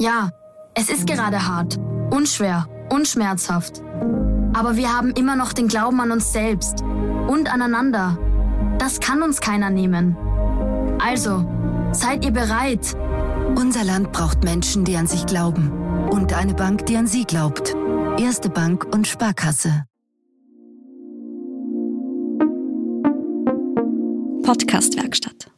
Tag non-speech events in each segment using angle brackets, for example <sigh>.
Ja, es ist gerade hart, unschwer, unschmerzhaft. Aber wir haben immer noch den Glauben an uns selbst und aneinander. Das kann uns keiner nehmen. Also, seid ihr bereit? Unser Land braucht Menschen, die an sich glauben. Und eine Bank, die an sie glaubt. Erste Bank und Sparkasse. Podcastwerkstatt.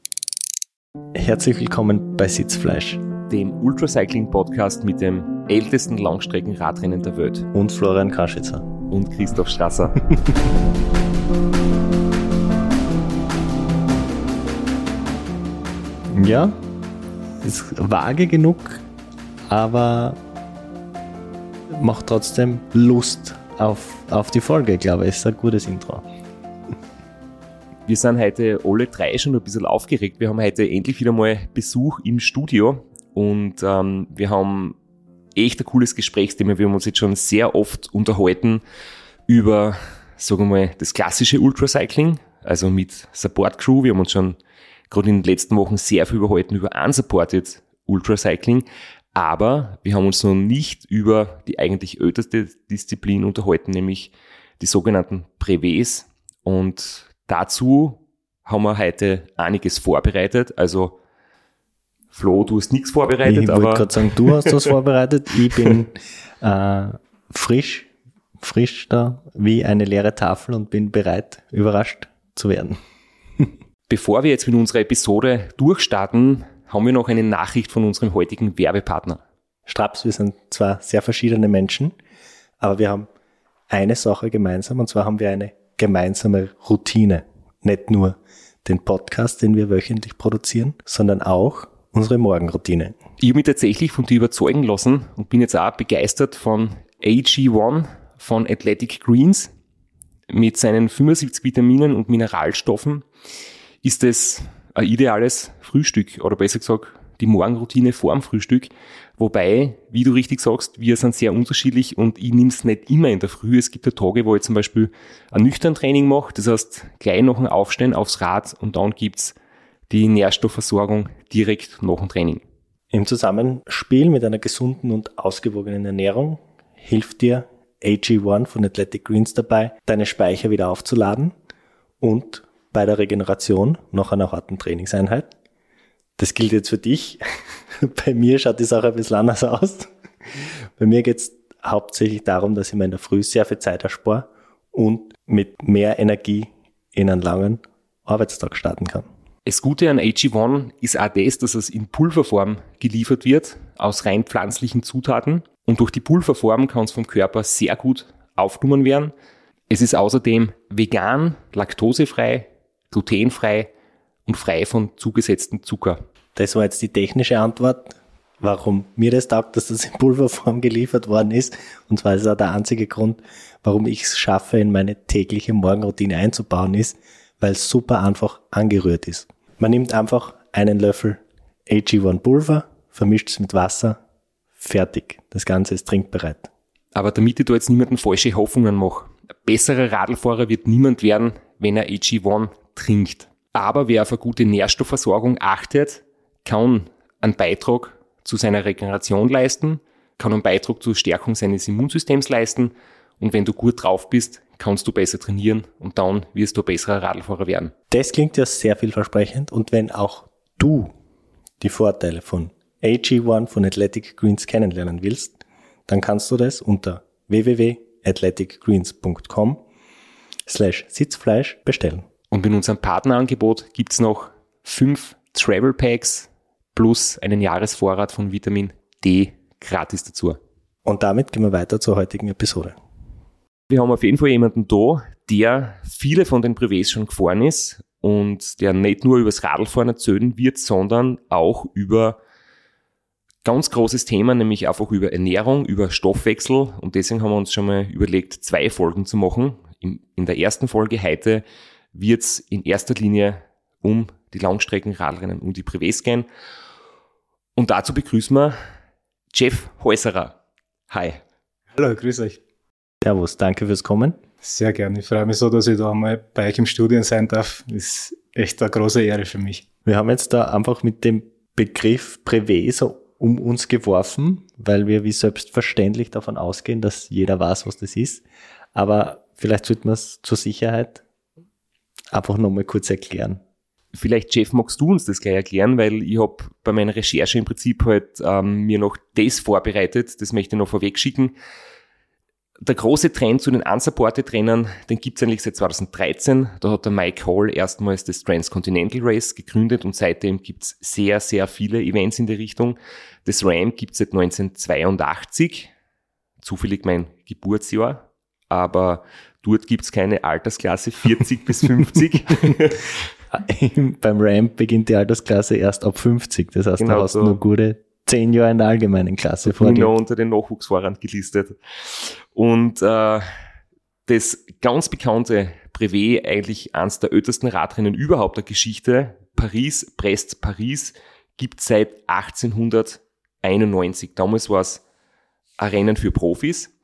Herzlich willkommen bei Sitzfleisch dem Ultracycling-Podcast mit dem ältesten Langstreckenradrennen der Welt. Und Florian Kraschitzer. Und Christoph Strasser. <laughs> ja, ist vage genug, aber macht trotzdem Lust auf, auf die Folge, glaube ich. Ist ein gutes Intro. Wir sind heute alle drei schon ein bisschen aufgeregt. Wir haben heute endlich wieder mal Besuch im Studio. Und ähm, wir haben echt ein cooles Gesprächsthema. Wir haben uns jetzt schon sehr oft unterhalten über, sagen wir mal, das klassische Ultracycling, also mit Support Crew. Wir haben uns schon gerade in den letzten Wochen sehr viel überhalten über unsupported Ultracycling. Aber wir haben uns noch nicht über die eigentlich älteste Disziplin unterhalten, nämlich die sogenannten Prevés. Und dazu haben wir heute einiges vorbereitet. Also Flo, du hast nichts vorbereitet. Ich wollte gerade sagen, du hast was <laughs> vorbereitet. Ich bin äh, frisch, frisch da wie eine leere Tafel und bin bereit, überrascht zu werden. <laughs> Bevor wir jetzt mit unserer Episode durchstarten, haben wir noch eine Nachricht von unserem heutigen Werbepartner. Straps, wir sind zwar sehr verschiedene Menschen, aber wir haben eine Sache gemeinsam und zwar haben wir eine gemeinsame Routine. Nicht nur den Podcast, den wir wöchentlich produzieren, sondern auch unsere Morgenroutine. Ich habe mich tatsächlich von dir überzeugen lassen und bin jetzt auch begeistert von AG1 von Athletic Greens. Mit seinen 75 Vitaminen und Mineralstoffen ist es ein ideales Frühstück oder besser gesagt die Morgenroutine vorm Frühstück. Wobei, wie du richtig sagst, wir sind sehr unterschiedlich und ich nehme es nicht immer in der Früh. Es gibt ja Tage, wo ich zum Beispiel ein nüchtern Training mache. Das heißt, gleich noch ein Aufstehen aufs Rad und dann gibt's die Nährstoffversorgung direkt nach dem Training. Im Zusammenspiel mit einer gesunden und ausgewogenen Ernährung hilft dir AG1 von Athletic Greens dabei, deine Speicher wieder aufzuladen und bei der Regeneration nach einer harten Trainingseinheit. Das gilt jetzt für dich. <laughs> bei mir schaut die Sache ein bisschen anders aus. Bei mir geht es hauptsächlich darum, dass ich mir in der Früh sehr viel Zeit erspare und mit mehr Energie in einen langen Arbeitstag starten kann. Das Gute an AG1 ist auch das, dass es in Pulverform geliefert wird, aus rein pflanzlichen Zutaten. Und durch die Pulverform kann es vom Körper sehr gut aufgenommen werden. Es ist außerdem vegan, laktosefrei, glutenfrei und frei von zugesetztem Zucker. Das war jetzt die technische Antwort, warum mir das taugt, dass das in Pulverform geliefert worden ist. Und zwar ist auch der einzige Grund, warum ich es schaffe, in meine tägliche Morgenroutine einzubauen, ist, weil es super einfach angerührt ist. Man nimmt einfach einen Löffel AG1 Pulver, vermischt es mit Wasser, fertig. Das Ganze ist trinkbereit. Aber damit ich da jetzt niemanden falsche Hoffnungen mache, ein besserer Radlfahrer wird niemand werden, wenn er AG1 trinkt. Aber wer auf eine gute Nährstoffversorgung achtet, kann einen Beitrag zu seiner Regeneration leisten, kann einen Beitrag zur Stärkung seines Immunsystems leisten und wenn du gut drauf bist, kannst du besser trainieren und dann wirst du ein besserer Radlfahrer werden. Das klingt ja sehr vielversprechend und wenn auch du die Vorteile von AG1 von Athletic Greens kennenlernen willst, dann kannst du das unter www.athleticgreens.com slash Sitzfleisch bestellen. Und in unserem Partnerangebot gibt's noch fünf Travel Packs plus einen Jahresvorrat von Vitamin D gratis dazu. Und damit gehen wir weiter zur heutigen Episode. Wir haben auf jeden Fall jemanden da, der viele von den Privés schon gefahren ist und der nicht nur über das Radlfahren erzählen wird, sondern auch über ganz großes Thema, nämlich einfach über Ernährung, über Stoffwechsel. Und deswegen haben wir uns schon mal überlegt, zwei Folgen zu machen. In der ersten Folge heute wird es in erster Linie um die Langstreckenradrennen, um die Privés gehen. Und dazu begrüßen wir Jeff Häuserer. Hi. Hallo, grüß euch. Servus, danke fürs Kommen. Sehr gerne. Ich freue mich so, dass ich da mal bei euch im Studio sein darf. Ist echt eine große Ehre für mich. Wir haben jetzt da einfach mit dem Begriff Privé so um uns geworfen, weil wir wie selbstverständlich davon ausgehen, dass jeder weiß, was das ist. Aber vielleicht sollte man es zur Sicherheit einfach nochmal kurz erklären. Vielleicht, Jeff, magst du uns das gleich erklären, weil ich habe bei meiner Recherche im Prinzip halt ähm, mir noch das vorbereitet, das möchte ich noch vorweg schicken. Der große Trend zu den unsupported Rennern, den gibt es eigentlich seit 2013. Da hat der Mike Hall erstmals das Transcontinental Race gegründet und seitdem gibt es sehr, sehr viele Events in der Richtung. Das RAM gibt es seit 1982, zufällig mein Geburtsjahr, aber dort gibt es keine Altersklasse <laughs> 40 bis 50. <laughs> Beim Ramp beginnt die Altersklasse erst ab 50. Das heißt, genau, da hast du so nur gute zehn Jahre in der allgemeinen Klasse vor dir. unter den Nachwuchsfahrern gelistet. Und äh, das ganz bekannte Brevet, eigentlich eines der ältesten Radrennen überhaupt der Geschichte, Paris, Brest, Paris, gibt seit 1891. Damals war es ein Rennen für Profis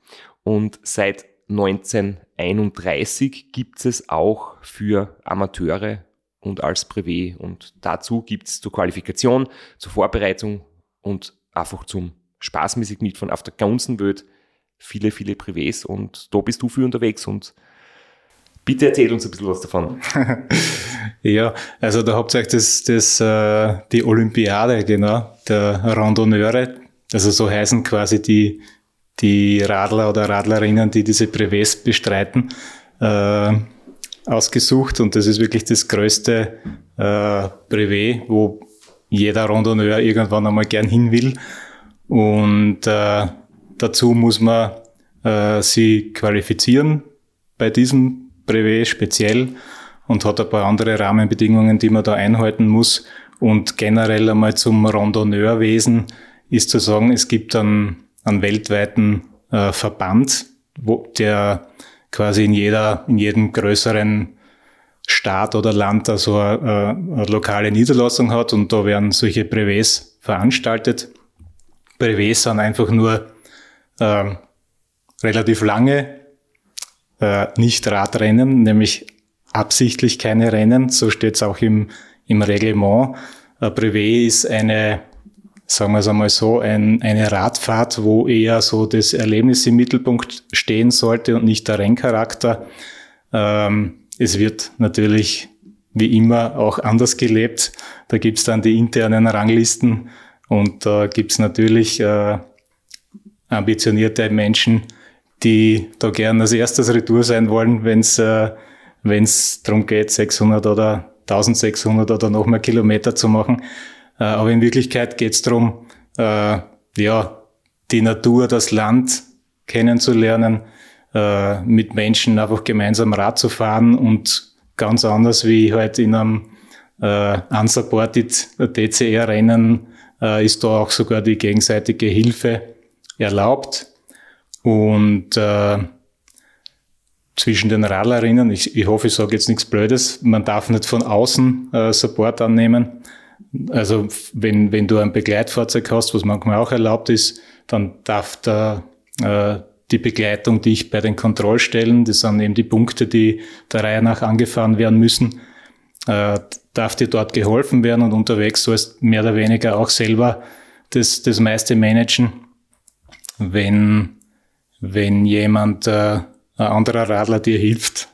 und seit 1931 gibt es auch für Amateure und als Privé. Und dazu gibt es zur Qualifikation, zur Vorbereitung und einfach zum spaßmäßig mitfahren auf der ganzen Welt viele, viele Privés. Und da bist du viel unterwegs und bitte erzähl uns ein bisschen was davon. <laughs> ja, also da habt ihr euch das, das, äh, die Olympiade, genau, der Randonneure, also so heißen quasi die, die Radler oder Radlerinnen, die diese Privés bestreiten. Äh, ausgesucht und das ist wirklich das größte äh, Brevet, wo jeder Randonneur irgendwann einmal gern hin will. Und äh, dazu muss man äh, sie qualifizieren bei diesem Brevet speziell und hat ein paar andere Rahmenbedingungen, die man da einhalten muss. Und generell einmal zum Randonneurwesen ist zu sagen, es gibt einen, einen weltweiten äh, Verband, wo der quasi in jeder, in jedem größeren Staat oder Land also eine, eine lokale Niederlassung hat und da werden solche Brevets veranstaltet. Brevets sind einfach nur äh, relativ lange äh, nicht Radrennen, nämlich absichtlich keine Rennen. So steht es auch im, im Reglement. Ein Brevet ist eine sagen wir es einmal so, ein, eine Radfahrt, wo eher so das Erlebnis im Mittelpunkt stehen sollte und nicht der Renncharakter. Ähm, es wird natürlich wie immer auch anders gelebt. Da gibt's dann die internen Ranglisten und da äh, gibt's natürlich äh, ambitionierte Menschen, die da gern als erstes Retour sein wollen, wenn es äh, wenn's darum geht, 600 oder 1600 oder noch mehr Kilometer zu machen. Äh, aber in Wirklichkeit geht es darum, äh, ja, die Natur, das Land kennenzulernen, äh, mit Menschen einfach gemeinsam Rad zu fahren und ganz anders wie halt in einem äh, unsupported DCR-Rennen äh, ist da auch sogar die gegenseitige Hilfe erlaubt. Und äh, zwischen den Radlerinnen, ich, ich hoffe, ich sage jetzt nichts Blödes, man darf nicht von außen äh, Support annehmen. Also wenn, wenn du ein Begleitfahrzeug hast, was manchmal auch erlaubt ist, dann darf da äh, die Begleitung dich bei den Kontrollstellen, das sind eben die Punkte, die der Reihe nach angefahren werden müssen, äh, darf dir dort geholfen werden und unterwegs sollst mehr oder weniger auch selber das, das meiste managen. Wenn, wenn jemand, äh, ein anderer Radler dir hilft,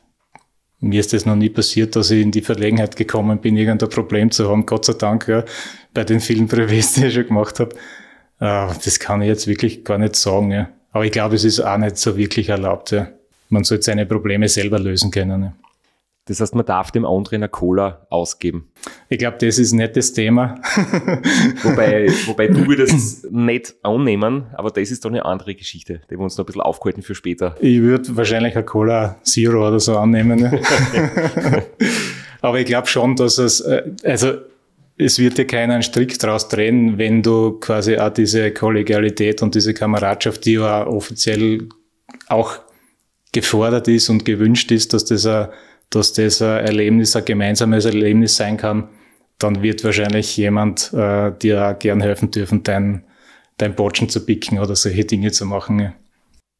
mir ist das noch nie passiert, dass ich in die Verlegenheit gekommen bin, irgendein Problem zu haben. Gott sei Dank, ja, bei den vielen Brevets, die ich schon gemacht habe. Äh, das kann ich jetzt wirklich gar nicht sagen. Ja. Aber ich glaube, es ist auch nicht so wirklich erlaubt. Ja. Man sollte seine Probleme selber lösen können. Ja. Das heißt, man darf dem anderen eine Cola ausgeben. Ich glaube, das ist nicht das Thema. <laughs> wobei, wobei du würdest nicht annehmen, aber das ist doch eine andere Geschichte, die wir uns noch ein bisschen aufgehalten für später. Ich würde wahrscheinlich eine Cola Zero oder so annehmen. Ne? <laughs> <laughs> aber ich glaube schon, dass es, äh, also es wird dir keiner einen Strick draus drehen, wenn du quasi auch diese Kollegialität und diese Kameradschaft, die ja offiziell auch gefordert ist und gewünscht ist, dass das ein dass das ein Erlebnis, ein gemeinsames Erlebnis sein kann, dann wird wahrscheinlich jemand äh, dir auch gern helfen dürfen, dein, dein Botschen zu picken oder solche Dinge zu machen.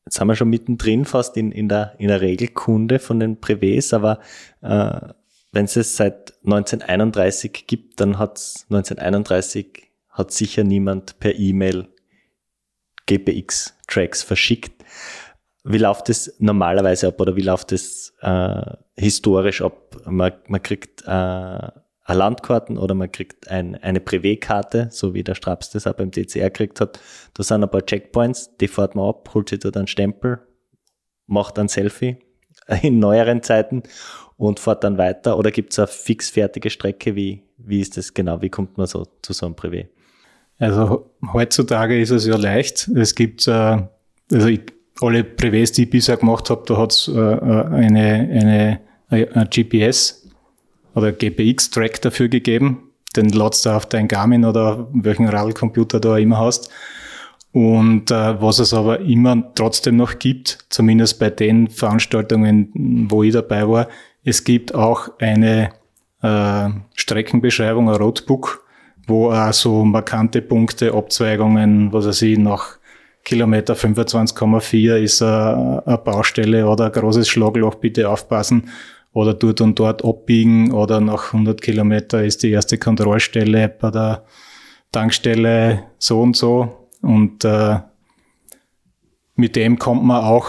Jetzt haben wir schon mittendrin fast in, in, der, in der Regelkunde von den Privés, aber äh, wenn es es seit 1931 gibt, dann hat es 1931 hat sicher niemand per E-Mail GPX-Tracks verschickt. Wie läuft es normalerweise ab oder wie läuft es äh, historisch ab? Man, man kriegt äh, Landkarten oder man kriegt ein, eine Privé-Karte, so wie der Straps das auch beim DCR gekriegt hat. Da sind ein paar Checkpoints, die fährt man ab, holt sich dort einen Stempel, macht ein Selfie <laughs> in neueren Zeiten und fährt dann weiter? Oder gibt es eine fixfertige Strecke? Wie, wie ist das genau? Wie kommt man so zu so einem Privé? Also heutzutage ist es ja leicht. Es gibt, äh, also ich, alle Privés, die ich bisher gemacht habe, da hat es äh, äh eine, eine, eine GPS oder GPX-Track dafür gegeben. Den ladst du auf dein Garmin oder welchen Radlcomputer du auch immer hast. Und äh, was es aber immer trotzdem noch gibt, zumindest bei den Veranstaltungen, wo ich dabei war, es gibt auch eine äh, Streckenbeschreibung, ein Roadbook, wo auch so markante Punkte, Abzweigungen, was weiß ich, nach Kilometer 25,4 ist eine, Baustelle oder ein großes Schlagloch, bitte aufpassen. Oder dort und dort abbiegen oder nach 100 Kilometer ist die erste Kontrollstelle bei der Tankstelle so und so und äh, mit dem kommt man auch,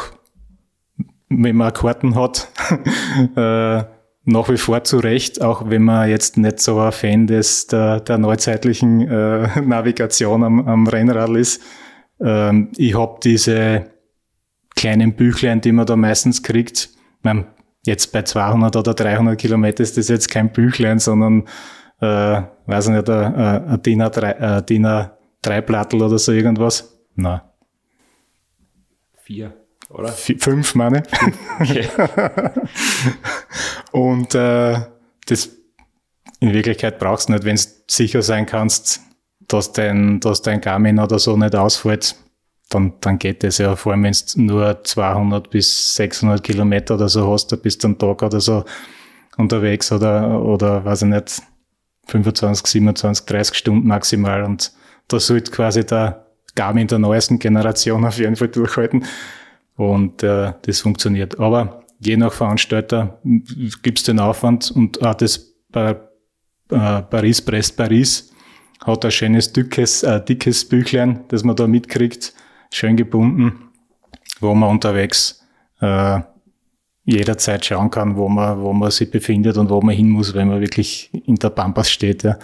wenn man Karten hat, <laughs> äh, nach wie vor zurecht, auch wenn man jetzt nicht so ein Fan des, der, der neuzeitlichen äh, <laughs> Navigation am, am Rennrad ist. Ähm, ich habe diese kleinen Büchlein, die man da meistens kriegt. Man, jetzt bei 200 oder 300 Kilometer ist das jetzt kein Büchlein, sondern, äh, weiß nicht, ein, ein DIN A3, drei Plattel oder so irgendwas? Nein. Vier, oder? V fünf, meine okay. <laughs> Und äh, das in Wirklichkeit brauchst du nicht, wenn du sicher sein kannst, dass dein, dass dein Garmin oder so nicht ausfällt, dann, dann geht das ja. Vor allem, wenn du nur 200 bis 600 Kilometer oder so hast, da bist du am Tag oder so unterwegs oder, oder weiß ich nicht, 25, 27, 30 Stunden maximal und da sollte quasi der Garmin der neuesten Generation auf jeden Fall durchhalten. Und äh, das funktioniert. Aber je nach Veranstalter gibt's den Aufwand und auch das bei äh, Paris-Brest-Paris hat ein schönes dickes, äh, dickes Büchlein, das man da mitkriegt, schön gebunden, wo man unterwegs äh, jederzeit schauen kann, wo man, wo man sich befindet und wo man hin muss, wenn man wirklich in der Pampas steht. Ja.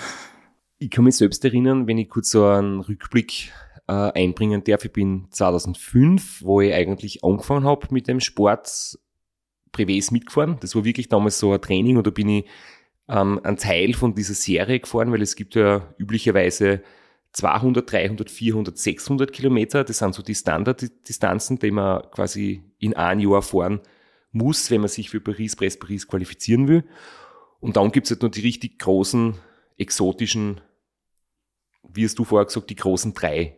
Ich kann mich selbst erinnern, wenn ich kurz so einen Rückblick äh, einbringen darf. Ich bin 2005, wo ich eigentlich angefangen habe mit dem Sport, Privés mitgefahren. Das war wirklich damals so ein Training und da bin ich ähm, ein Teil von dieser Serie gefahren, weil es gibt ja üblicherweise 200, 300, 400, 600 Kilometer. Das sind so die Standarddistanzen, die man quasi in einem Jahr fahren muss, wenn man sich für Paris, Brest, Paris qualifizieren will. Und dann gibt es halt noch die richtig großen, exotischen wie hast du vorher gesagt, die großen drei.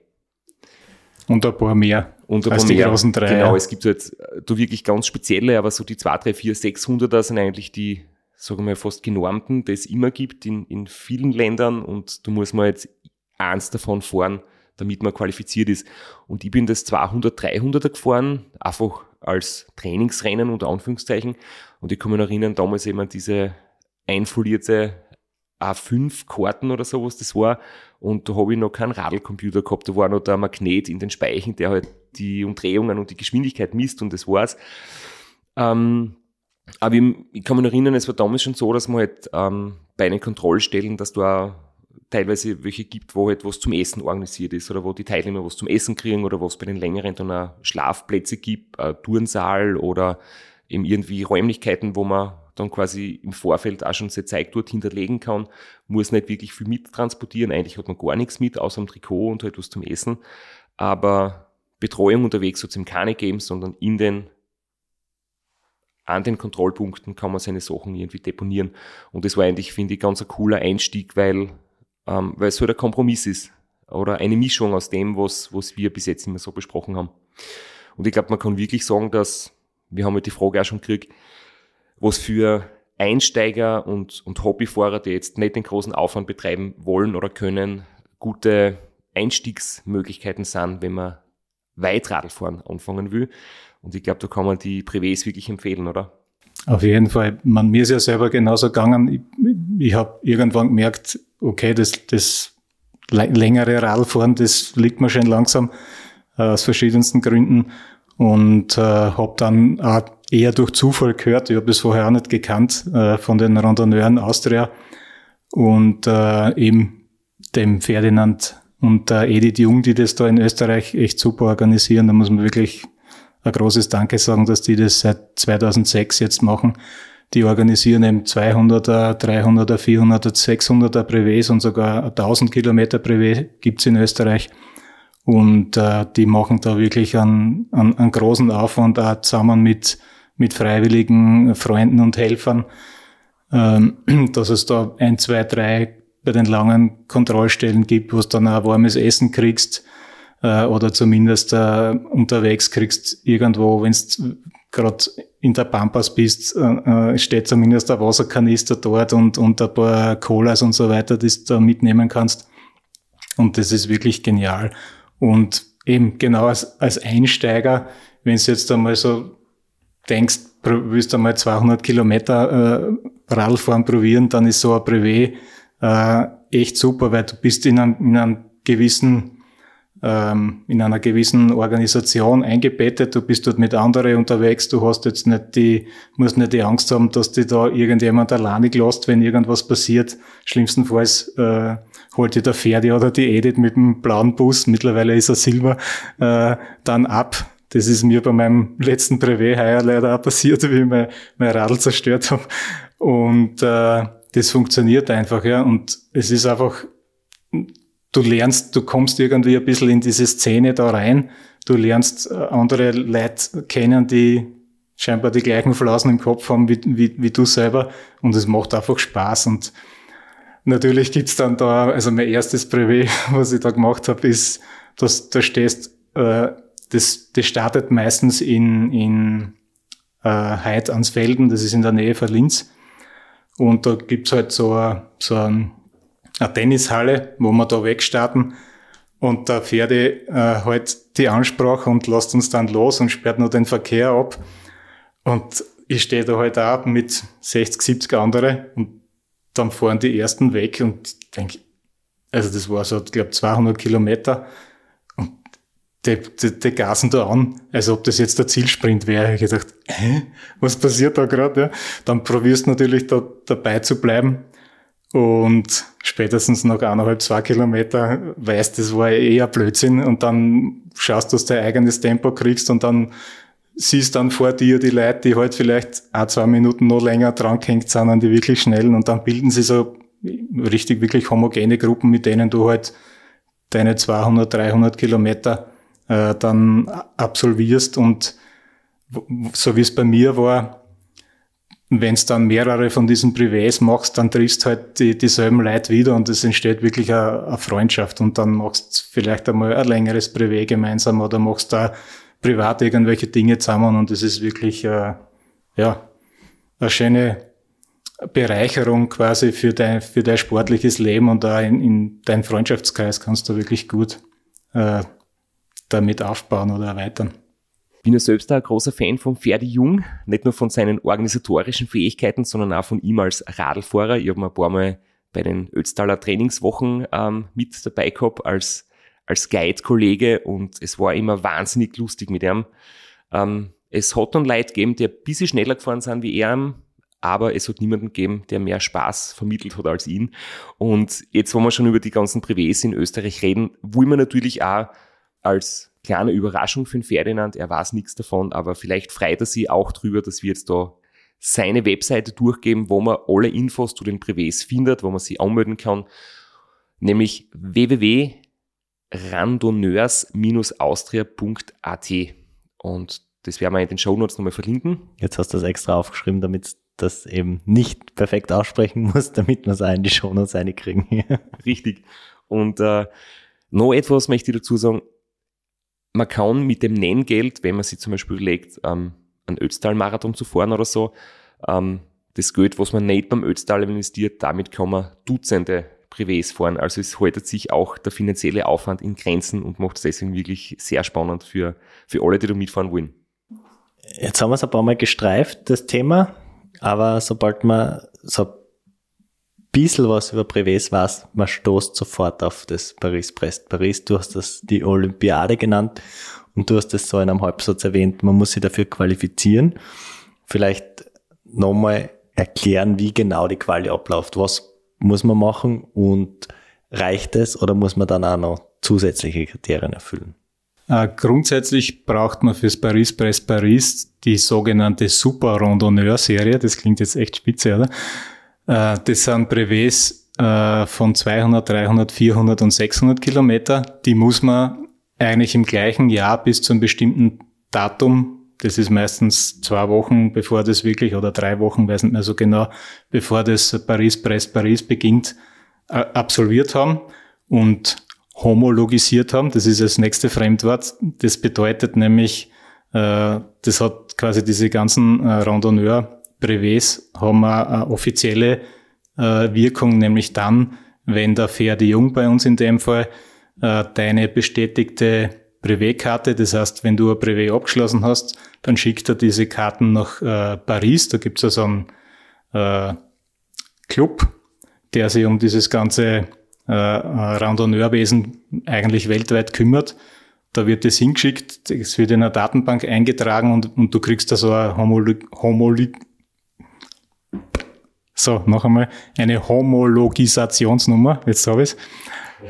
Und ein paar mehr. Und ein paar mehr. großen drei. Genau, es gibt jetzt halt, du wirklich ganz spezielle, aber so die 2, 3, 4, 600er sind eigentlich die, sagen wir mal, fast genormten, die es immer gibt in, in vielen Ländern und du musst mal jetzt eins davon fahren, damit man qualifiziert ist. Und ich bin das 200, 300er gefahren, einfach als Trainingsrennen unter Anführungszeichen. Und ich kann mich noch erinnern, damals eben an diese einfolierte A5 Karten oder sowas das war. Und da habe ich noch keinen Radlcomputer gehabt. Da war noch der Magnet in den Speichen, der halt die Umdrehungen und die Geschwindigkeit misst und das war's. Ähm, aber ich, ich, kann mich erinnern, es war damals schon so, dass man halt ähm, bei den Kontrollstellen, dass auch teilweise welche gibt, wo halt was zum Essen organisiert ist oder wo die Teilnehmer was zum Essen kriegen oder wo es bei den längeren dann auch Schlafplätze gibt, Turnsaal oder eben irgendwie Räumlichkeiten, wo man dann quasi im Vorfeld auch schon sein Zeug dort hinterlegen kann, muss nicht wirklich viel mittransportieren. Eigentlich hat man gar nichts mit, außer ein Trikot und halt was zum Essen. Aber Betreuung unterwegs hat es ihm keine geben, sondern in den an den Kontrollpunkten kann man seine Sachen irgendwie deponieren. Und das war eigentlich, finde ich, ganz ein cooler Einstieg, weil, ähm, weil es halt ein Kompromiss ist. Oder eine Mischung aus dem, was, was wir bis jetzt immer so besprochen haben. Und ich glaube, man kann wirklich sagen, dass, wir haben ja die Frage auch schon gekriegt, was für Einsteiger und, und Hobbyfahrer, die jetzt nicht den großen Aufwand betreiben wollen oder können, gute Einstiegsmöglichkeiten sind, wenn man Weitradfahren anfangen will. Und ich glaube, da kann man die Privés wirklich empfehlen, oder? Auf jeden Fall. Man, mir ist ja selber genauso gegangen. Ich, ich habe irgendwann gemerkt, okay, das, das längere Radfahren, das liegt mir schon langsam äh, aus verschiedensten Gründen und äh, habe dann auch eher durch Zufall gehört, ich habe das vorher auch nicht gekannt, äh, von den Randonneuren Austria und äh, eben dem Ferdinand und der Edith Jung, die das da in Österreich echt super organisieren. Da muss man wirklich ein großes Danke sagen, dass die das seit 2006 jetzt machen. Die organisieren eben 200er, 300er, 400er, 600er Brevets und sogar 1000 Kilometer Brevet gibt's in Österreich. Und äh, die machen da wirklich einen, einen, einen großen Aufwand auch zusammen mit, mit freiwilligen Freunden und Helfern, ähm, <clears throat> dass es da ein, zwei, drei bei den langen Kontrollstellen gibt, wo du dann auch warmes Essen kriegst äh, oder zumindest äh, unterwegs kriegst irgendwo, wenn du gerade in der Pampas bist, äh, äh, steht zumindest ein Wasserkanister dort und, und ein paar Colas und so weiter, die du da mitnehmen kannst. Und das ist wirklich genial. Und eben genau als, als Einsteiger, wenn du jetzt einmal so denkst, willst du einmal 200 Kilometer äh, Radfahren probieren, dann ist so ein Brevet äh, echt super, weil du bist in einem, in einem gewissen ähm, in einer gewissen Organisation eingebettet, du bist dort mit anderen unterwegs, du hast jetzt nicht die, musst nicht die Angst haben, dass dir da irgendjemand alleinig lässt, wenn irgendwas passiert. Schlimmstenfalls äh, holt dir der Ferdi oder die Edith mit dem blauen Bus, mittlerweile ist er Silber, äh, dann ab. Das ist mir bei meinem letzten Brevet heuer leider auch passiert, <laughs> wie ich mein, mein Radl zerstört habe. Und äh, das funktioniert einfach, ja. Und es ist einfach du lernst, du kommst irgendwie ein bisschen in diese Szene da rein. Du lernst äh, andere Leute kennen, die scheinbar die gleichen Flausen im Kopf haben wie, wie, wie du selber. Und es macht einfach Spaß. Und natürlich gibt's dann da, also mein erstes Brevet, <laughs> was ich da gemacht habe, ist, dass da stehst, äh, das, das startet meistens in, in äh, Heid ans Felden, das ist in der Nähe von Linz. Und da gibt's halt so, so ein eine Tennishalle, wo wir da wegstarten. Und der Pferde äh, halt die Ansprache und lässt uns dann los und sperrt nur den Verkehr ab. Und ich stehe da halt auch mit 60, 70 andere und dann fahren die ersten weg und denke, also das war so, ich glaube, 200 Kilometer die, die, die gasen da an, als ob das jetzt der Zielsprint wäre. Ich gedacht, hä, was passiert da gerade? Ja? Dann probierst du natürlich da dabei zu bleiben und spätestens nach eineinhalb, zwei Kilometer weißt, das war eher Blödsinn und dann schaust, dass du dein eigenes Tempo kriegst und dann siehst dann vor dir die Leute, die halt vielleicht ein, zwei Minuten noch länger dran gehängt sind an die wirklich schnellen und dann bilden sie so richtig wirklich homogene Gruppen, mit denen du halt deine 200, 300 Kilometer äh, dann absolvierst. Und so wie es bei mir war, wenn es dann mehrere von diesen Privés machst, dann triffst halt die, dieselben Leute wieder und es entsteht wirklich eine, Freundschaft. Und dann machst vielleicht einmal ein längeres Privé gemeinsam oder machst da privat irgendwelche Dinge zusammen. Und es ist wirklich, äh, ja, eine schöne Bereicherung quasi für dein, für dein sportliches Leben und da in, in deinen Freundschaftskreis kannst du wirklich gut äh, damit aufbauen oder erweitern bin ja selbst ein großer Fan von Ferdi Jung, nicht nur von seinen organisatorischen Fähigkeiten, sondern auch von ihm als Radlfahrer. Ich habe mir ein paar Mal bei den Ötztaler Trainingswochen ähm, mit dabei gehabt als, als Guide-Kollege und es war immer wahnsinnig lustig mit ihm. Ähm, es hat dann Leute gegeben, die ein bisschen schneller gefahren sind wie er, aber es hat niemanden gegeben, der mehr Spaß vermittelt hat als ihn. Und jetzt, wo wir schon über die ganzen Privés in Österreich reden, wollen wir natürlich auch als kleine Überraschung für den Ferdinand. Er weiß nichts davon, aber vielleicht freut er sich auch drüber, dass wir jetzt da seine Webseite durchgeben, wo man alle Infos zu den Privés findet, wo man sie anmelden kann, nämlich www.randonneurs-austria.at und das werden wir in den Show Notes nochmal verlinken. Jetzt hast du das extra aufgeschrieben, damit das eben nicht perfekt aussprechen muss, damit wir es auch in die Show Notes reinkriegen. <laughs> Richtig. Und äh, noch etwas möchte ich dazu sagen man kann mit dem Nenngeld, wenn man sich zum Beispiel legt, ähm, einen Ötztal-Marathon zu fahren oder so, ähm, das Geld, was man nicht beim Ötztal investiert, damit kann man Dutzende Privés fahren. Also es haltet sich auch der finanzielle Aufwand in Grenzen und macht es deswegen wirklich sehr spannend für, für alle, die da mitfahren wollen. Jetzt haben wir es ein paar Mal gestreift, das Thema, aber sobald man so bisschen was über Breves weiß, man stoßt sofort auf das Paris-Brest-Paris. Du hast das die Olympiade genannt und du hast das so in einem Halbsatz erwähnt, man muss sich dafür qualifizieren. Vielleicht nochmal erklären, wie genau die Quali abläuft. Was muss man machen und reicht es oder muss man dann auch noch zusätzliche Kriterien erfüllen? Äh, grundsätzlich braucht man fürs Paris-Brest-Paris die sogenannte Super Randonneur-Serie. Das klingt jetzt echt spitze, oder? Äh, das sind Brevets äh, von 200, 300, 400 und 600 Kilometer. Die muss man eigentlich im gleichen Jahr bis zu einem bestimmten Datum, das ist meistens zwei Wochen, bevor das wirklich, oder drei Wochen, weiß nicht mehr so genau, bevor das Paris-Brest-Paris beginnt, äh, absolviert haben und homologisiert haben. Das ist das nächste Fremdwort. Das bedeutet nämlich, das hat quasi diese ganzen Randonneur Brevets haben eine offizielle äh, Wirkung, nämlich dann, wenn der Pferde Jung bei uns in dem Fall äh, deine bestätigte Brevetkarte, das heißt, wenn du ein Brevet abgeschlossen hast, dann schickt er diese Karten nach äh, Paris. Da gibt es also einen äh, Club, der sich um dieses ganze äh, Randonneurwesen eigentlich weltweit kümmert. Da wird es hingeschickt, es wird in einer Datenbank eingetragen und, und du kriegst da so eine Homolog Homolog so, noch einmal eine Homologisationsnummer, jetzt habe ich.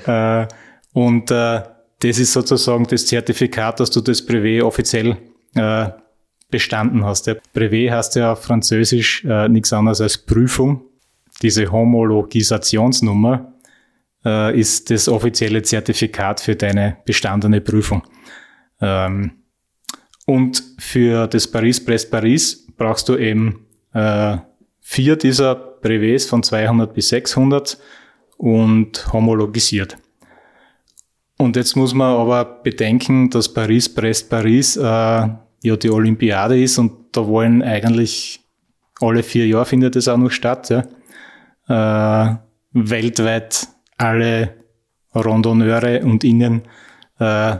Äh, und äh, das ist sozusagen das Zertifikat, dass du das Brevet offiziell äh, bestanden hast. Der Brevet heißt ja auf Französisch äh, nichts anderes als Prüfung. Diese Homologisationsnummer äh, ist das offizielle Zertifikat für deine bestandene Prüfung. Ähm, und für das Paris-Brest-Paris brauchst du eben äh, vier dieser Brevets von 200 bis 600 und homologisiert. Und jetzt muss man aber bedenken, dass Paris, Brest, Paris äh, ja die Olympiade ist und da wollen eigentlich alle vier Jahre findet es auch noch statt. Ja. Äh, weltweit alle Randonneure und Innen äh,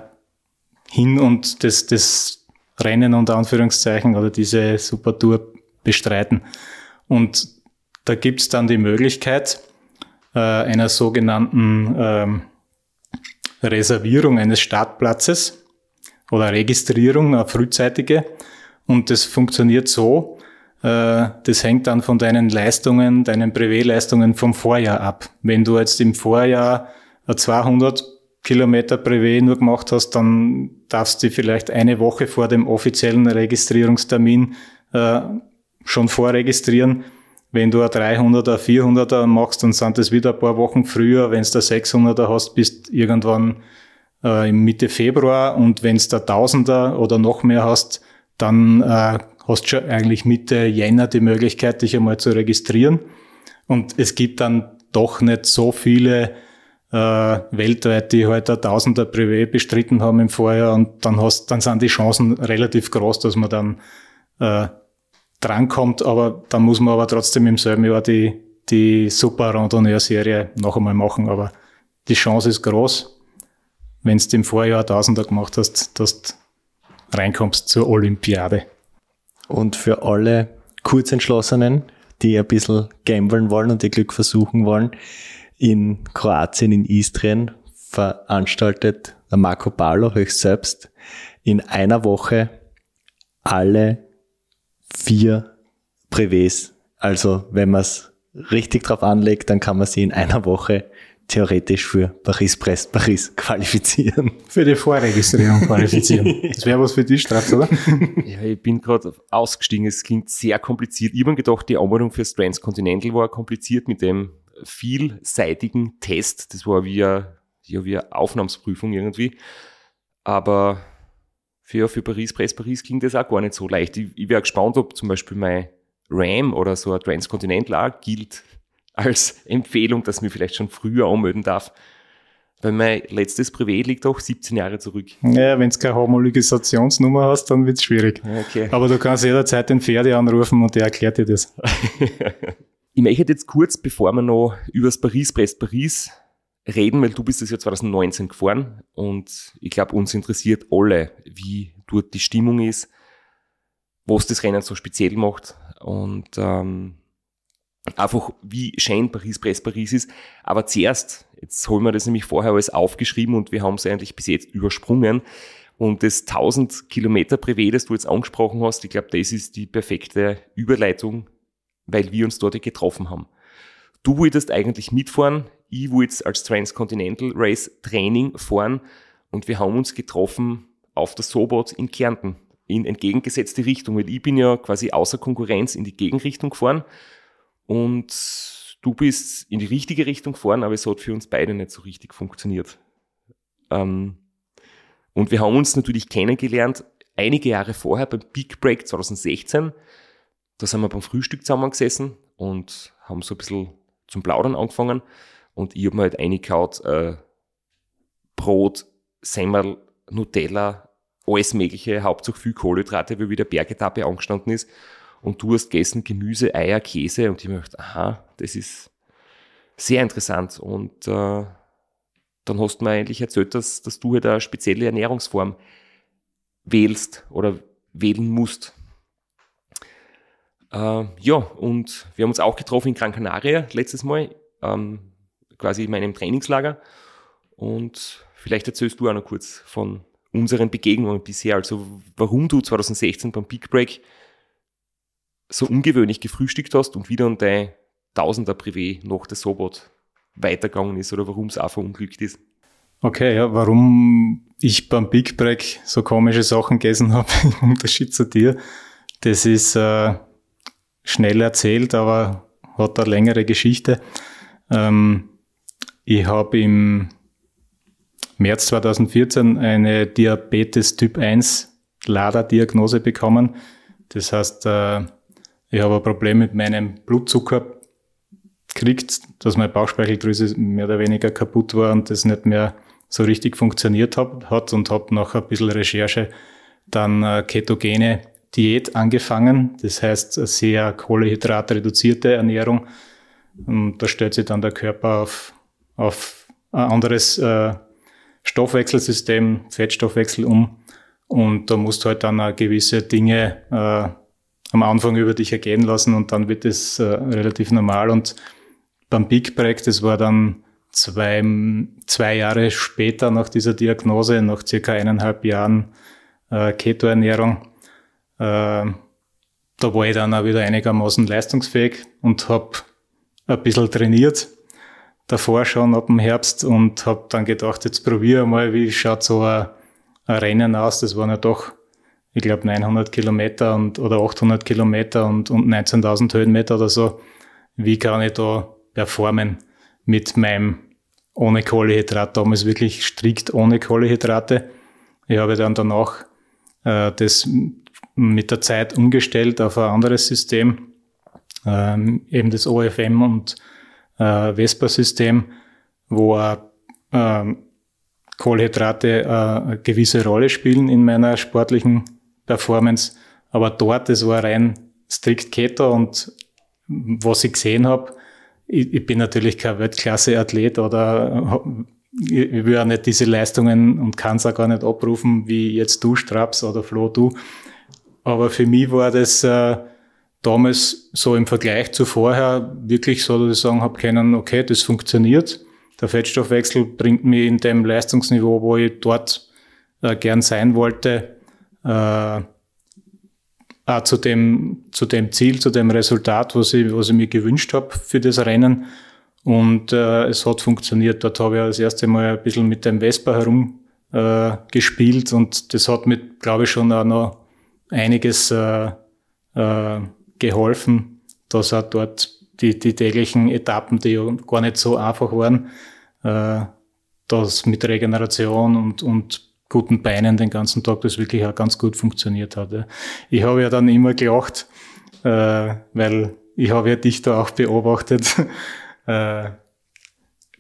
hin und das, das Rennen unter Anführungszeichen oder diese Supertour bestreiten. Und da gibt es dann die Möglichkeit äh, einer sogenannten ähm, Reservierung eines Startplatzes oder Registrierung, eine frühzeitige. Und das funktioniert so, äh, das hängt dann von deinen Leistungen, deinen Privé-Leistungen vom Vorjahr ab. Wenn du jetzt im Vorjahr 200 Kilometer Privé nur gemacht hast, dann darfst du vielleicht eine Woche vor dem offiziellen Registrierungstermin äh, schon vorregistrieren. Wenn du ein 300er, 400er machst, dann sind das wieder ein paar Wochen früher. Wenn du der 600er hast, bist irgendwann äh, im Mitte Februar. Und wenn du der 1000er oder noch mehr hast, dann äh, hast du schon eigentlich Mitte Jänner die Möglichkeit, dich einmal zu registrieren. Und es gibt dann doch nicht so viele äh, weltweit, die heute halt ein Tausender Privé bestritten haben im Vorjahr und dann hast, dann sind die Chancen relativ groß, dass man dann äh, drankommt, aber dann muss man aber trotzdem im selben Jahr die, die Super Randonneur-Serie noch einmal machen. Aber die Chance ist groß, wenn du im Vorjahr Tausender gemacht hast, dass du reinkommst zur Olympiade. Und für alle Kurzentschlossenen, die ein bisschen gamblen wollen und ihr Glück versuchen wollen, in Kroatien, in Istrien veranstaltet Marco Palo höchst selbst in einer Woche alle vier Brevets. Also wenn man es richtig drauf anlegt, dann kann man sie in einer Woche theoretisch für Paris-Brest Paris <laughs> qualifizieren. Für die Vorregistrierung qualifizieren. <laughs> Das wäre was für dich, Strax, oder? Ja, ich bin gerade ausgestiegen. Es klingt sehr kompliziert. Ich habe mir gedacht, die Anmeldung fürs Transcontinental war kompliziert mit dem vielseitigen Test. Das war wie eine, ja, wie eine Aufnahmsprüfung irgendwie. Aber für, für Paris, Press Paris klingt das auch gar nicht so leicht. Ich, ich wäre gespannt, ob zum Beispiel mein RAM oder so ein Transcontinental auch gilt als Empfehlung, dass mir vielleicht schon früher anmelden darf. Weil mein letztes Privat liegt auch 17 Jahre zurück. Ja, wenn du keine Homologisationsnummer hast, dann wird es schwierig. Okay. Aber du kannst jederzeit den Pferde anrufen und der erklärt dir das. <laughs> ich möchte jetzt kurz, bevor wir noch über das Paris, Brest, Paris reden, weil du bist das Jahr 2019 gefahren und ich glaube, uns interessiert alle, wie dort die Stimmung ist, was das Rennen so speziell macht. Und ähm, einfach wie schön Paris-Brest-Paris ist. Aber zuerst, jetzt holen wir das nämlich vorher alles aufgeschrieben und wir haben es eigentlich bis jetzt übersprungen. Und das 1000 Kilometer Privé, das du jetzt angesprochen hast, ich glaube, das ist die perfekte Überleitung, weil wir uns dort getroffen haben. Du wolltest eigentlich mitfahren, ich wollte als Transcontinental Race Training fahren und wir haben uns getroffen auf der Sobot in Kärnten in entgegengesetzte Richtung, weil ich bin ja quasi außer Konkurrenz in die Gegenrichtung gefahren und du bist in die richtige Richtung gefahren, aber es hat für uns beide nicht so richtig funktioniert. Ähm, und wir haben uns natürlich kennengelernt, einige Jahre vorher beim Big Break 2016. Da sind wir beim Frühstück zusammengesessen und haben so ein bisschen zum Plaudern angefangen. Und ich habe mir halt eingekaut, äh, Brot, Semmel, Nutella, alles mögliche, hauptsächlich viel Kohlenhydrate, weil wieder Bergetappe angestanden ist. Und du hast gegessen Gemüse, Eier, Käse. Und ich habe mir gedacht, aha, das ist sehr interessant. Und äh, dann hast du mir eigentlich erzählt, dass, dass du halt eine spezielle Ernährungsform wählst oder wählen musst. Äh, ja, und wir haben uns auch getroffen in Gran Canaria letztes Mal, ähm, quasi in meinem Trainingslager. Und vielleicht erzählst du auch noch kurz von unseren Begegnungen bisher, also warum du 2016 beim Big Break so ungewöhnlich gefrühstückt hast und wieder an dein Tausender Privé nach der Sobot weitergegangen ist oder warum es auch verunglückt ist. Okay, ja, warum ich beim Big Break so komische Sachen gegessen habe, <laughs> im Unterschied zu dir, das ist äh, schnell erzählt, aber hat eine längere Geschichte. Ähm, ich habe im März 2014 eine Diabetes Typ 1 LADA-Diagnose bekommen. Das heißt, äh, ich habe ein Problem mit meinem Blutzucker gekriegt, dass meine Bauchspeicheldrüse mehr oder weniger kaputt war und das nicht mehr so richtig funktioniert hat und habe nach ein bisschen Recherche dann äh, ketogene Diät angefangen. Das heißt, sehr kohlenhydratreduzierte Ernährung. Und da stellt sich dann der Körper auf, auf ein anderes äh, Stoffwechselsystem, Fettstoffwechsel um. Und da musst du halt dann auch gewisse Dinge äh, am Anfang über dich ergehen lassen und dann wird es äh, relativ normal. Und beim Big Break, das war dann zwei, zwei Jahre später nach dieser Diagnose, nach circa eineinhalb Jahren äh, Keto-Ernährung, äh, da war ich dann auch wieder einigermaßen leistungsfähig und habe ein bisschen trainiert davor schon ab dem Herbst und habe dann gedacht, jetzt probiere mal, wie schaut so ein, ein, Rennen aus. Das waren ja doch, ich glaube, 900 Kilometer und, oder 800 Kilometer und, und 19.000 Höhenmeter oder so. Wie kann ich da performen mit meinem ohne Kohlehydrat, damals wirklich strikt ohne Kohlehydrate. Ich habe dann danach äh, das mit der Zeit umgestellt auf ein anderes System, ähm, eben das OFM und äh, Vespa-System, wo äh, Kohlenhydrate äh, eine gewisse Rolle spielen in meiner sportlichen Performance. Aber dort, das war rein strikt Keto und was ich gesehen habe, ich, ich bin natürlich kein Weltklasse-Athlet oder ich will auch nicht diese Leistungen und kann es auch gar nicht abrufen, wie jetzt du, Straps oder Flo, du. Aber für mich war das äh, damals so im Vergleich zu vorher wirklich so, dass ich sagen habe können, okay, das funktioniert. Der Fettstoffwechsel bringt mich in dem Leistungsniveau, wo ich dort äh, gern sein wollte, äh, auch zu dem, zu dem Ziel, zu dem Resultat, was ich, was ich mir gewünscht habe für das Rennen. Und äh, es hat funktioniert. Dort habe ich das erste Mal ein bisschen mit dem Vespa herum äh, gespielt und das hat mir, glaube ich, schon auch noch einiges äh, äh, geholfen, dass auch dort die, die täglichen Etappen, die ja gar nicht so einfach waren, äh, das mit Regeneration und, und guten Beinen den ganzen Tag, das wirklich auch ganz gut funktioniert hat. Ich habe ja dann immer gelacht, äh, weil ich habe ja dich da auch beobachtet. <laughs> äh,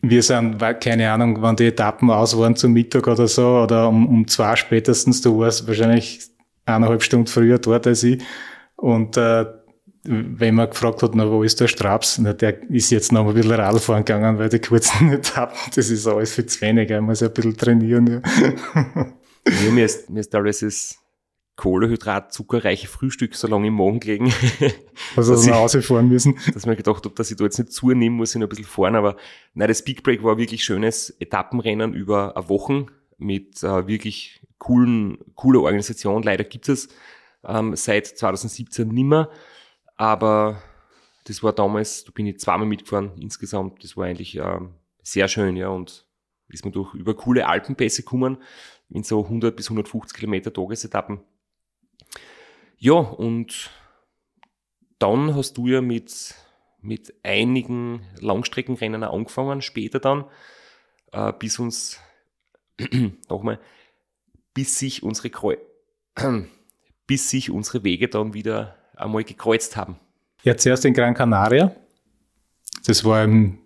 wir sind, keine Ahnung, wann die Etappen aus waren zum Mittag oder so, oder um, um zwei spätestens, du warst wahrscheinlich eineinhalb Stunden früher dort als ich. Und äh, wenn man gefragt hat, na, wo ist der Straps? Na, der ist jetzt noch ein bisschen Radfahren gegangen, weil die kurzen <laughs> Etappen, das ist alles viel zu wenig. Ich muss ein bisschen trainieren. Ja. <laughs> ja mir, ist, mir ist alles ist Kohlehydrat, zuckerreiche Frühstück so lange im Magen gelegen. <laughs> Also dass wir rausfahren müssen. Dass man gedacht habe, dass ich da jetzt nicht zunehmen muss, ich noch ein bisschen fahren. Aber nein, das Big Break war wirklich schönes Etappenrennen über eine Woche mit äh, wirklich coolen, cooler Organisation. Leider gibt es ähm, seit 2017 nimmer. Aber das war damals, da bin ich zweimal mitgefahren insgesamt. Das war eigentlich ähm, sehr schön, ja. Und ist man durch über coole Alpenpässe gekommen in so 100 bis 150 Kilometer Tagesetappen. Ja, und dann hast du ja mit, mit einigen Langstreckenrennen angefangen, später dann, äh, bis uns, <clears throat> nochmal, bis sich unsere Kreu <clears throat> bis sich unsere Wege dann wieder einmal gekreuzt haben. Ja, zuerst in Gran Canaria. Das war im,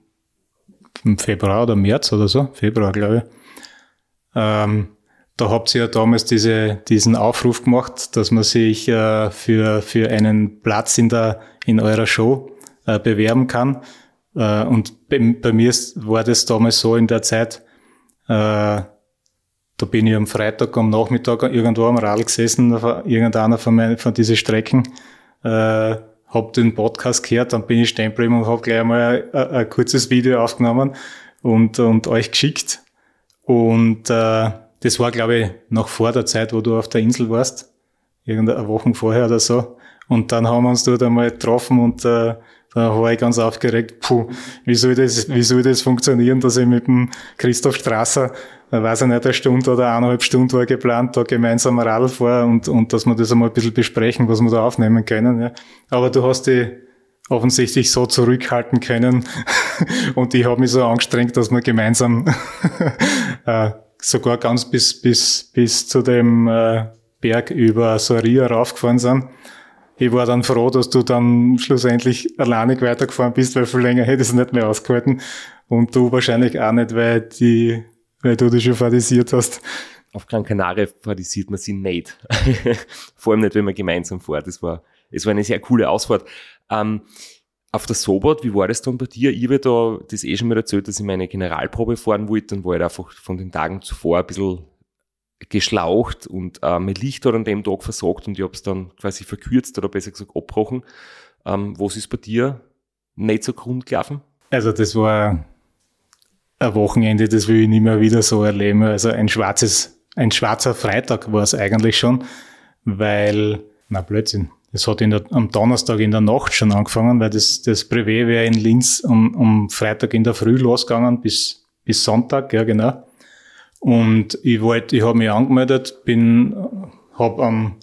im Februar oder März oder so, Februar glaube ich. Ähm, da habt ihr ja damals diese, diesen Aufruf gemacht, dass man sich äh, für, für einen Platz in, der, in eurer Show äh, bewerben kann. Äh, und bei, bei, mir ist, war das damals so in der Zeit, äh, da bin ich am Freitag am Nachmittag irgendwo am Radl gesessen, auf irgendeiner von, meinen, von diesen Strecken, äh, hab den Podcast gehört, dann bin ich stehen geblieben und hab gleich mal ein, ein, kurzes Video aufgenommen und, und euch geschickt. Und äh, das war, glaube ich, noch vor der Zeit, wo du auf der Insel warst. Irgendeine Woche vorher oder so. Und dann haben wir uns dort einmal getroffen und äh, da war ich ganz aufgeregt, puh, wie soll das, wie soll das funktionieren, dass ich mit dem Christoph Strasser, äh, weiß ich nicht, eine Stunde oder eineinhalb Stunden war geplant, da gemeinsam Radl fahren und, und dass wir das einmal ein bisschen besprechen, was wir da aufnehmen können. Ja. Aber du hast die offensichtlich so zurückhalten können <laughs> und ich habe mich so angestrengt, dass wir gemeinsam <laughs> äh, sogar ganz bis, bis, bis zu dem äh, Berg über Soria raufgefahren sind. Ich war dann froh, dass du dann schlussendlich alleinig weitergefahren bist, weil viel länger hätte ich es nicht mehr ausgehalten. Und du wahrscheinlich auch nicht, weil, die, weil du dich schon fadisiert hast. Auf Gran Canaria fadisiert man sie nicht. <laughs> Vor allem nicht, wenn man gemeinsam fährt. Das war, es war eine sehr coole Ausfahrt. Ähm, auf der Sobot, wie war das dann bei dir? Ich habe da das eh schon mal erzählt, dass ich meine Generalprobe fahren wollte und war halt einfach von den Tagen zuvor ein bisschen geschlaucht und äh, mein Licht an dem Tag versagt und ich habe es dann quasi verkürzt oder besser gesagt abgebrochen. Ähm, was ist bei dir nicht so Grund gelaufen? Also das war ein Wochenende, das will ich nicht mehr wieder so erleben. Also ein schwarzes, ein schwarzer Freitag war es eigentlich schon, weil, na Blödsinn, das hat der, am Donnerstag in der Nacht schon angefangen, weil das, das Privé wäre in Linz um, um Freitag in der Früh losgegangen bis, bis Sonntag, ja genau. Und ich wollte, ich habe mich angemeldet, bin, habe am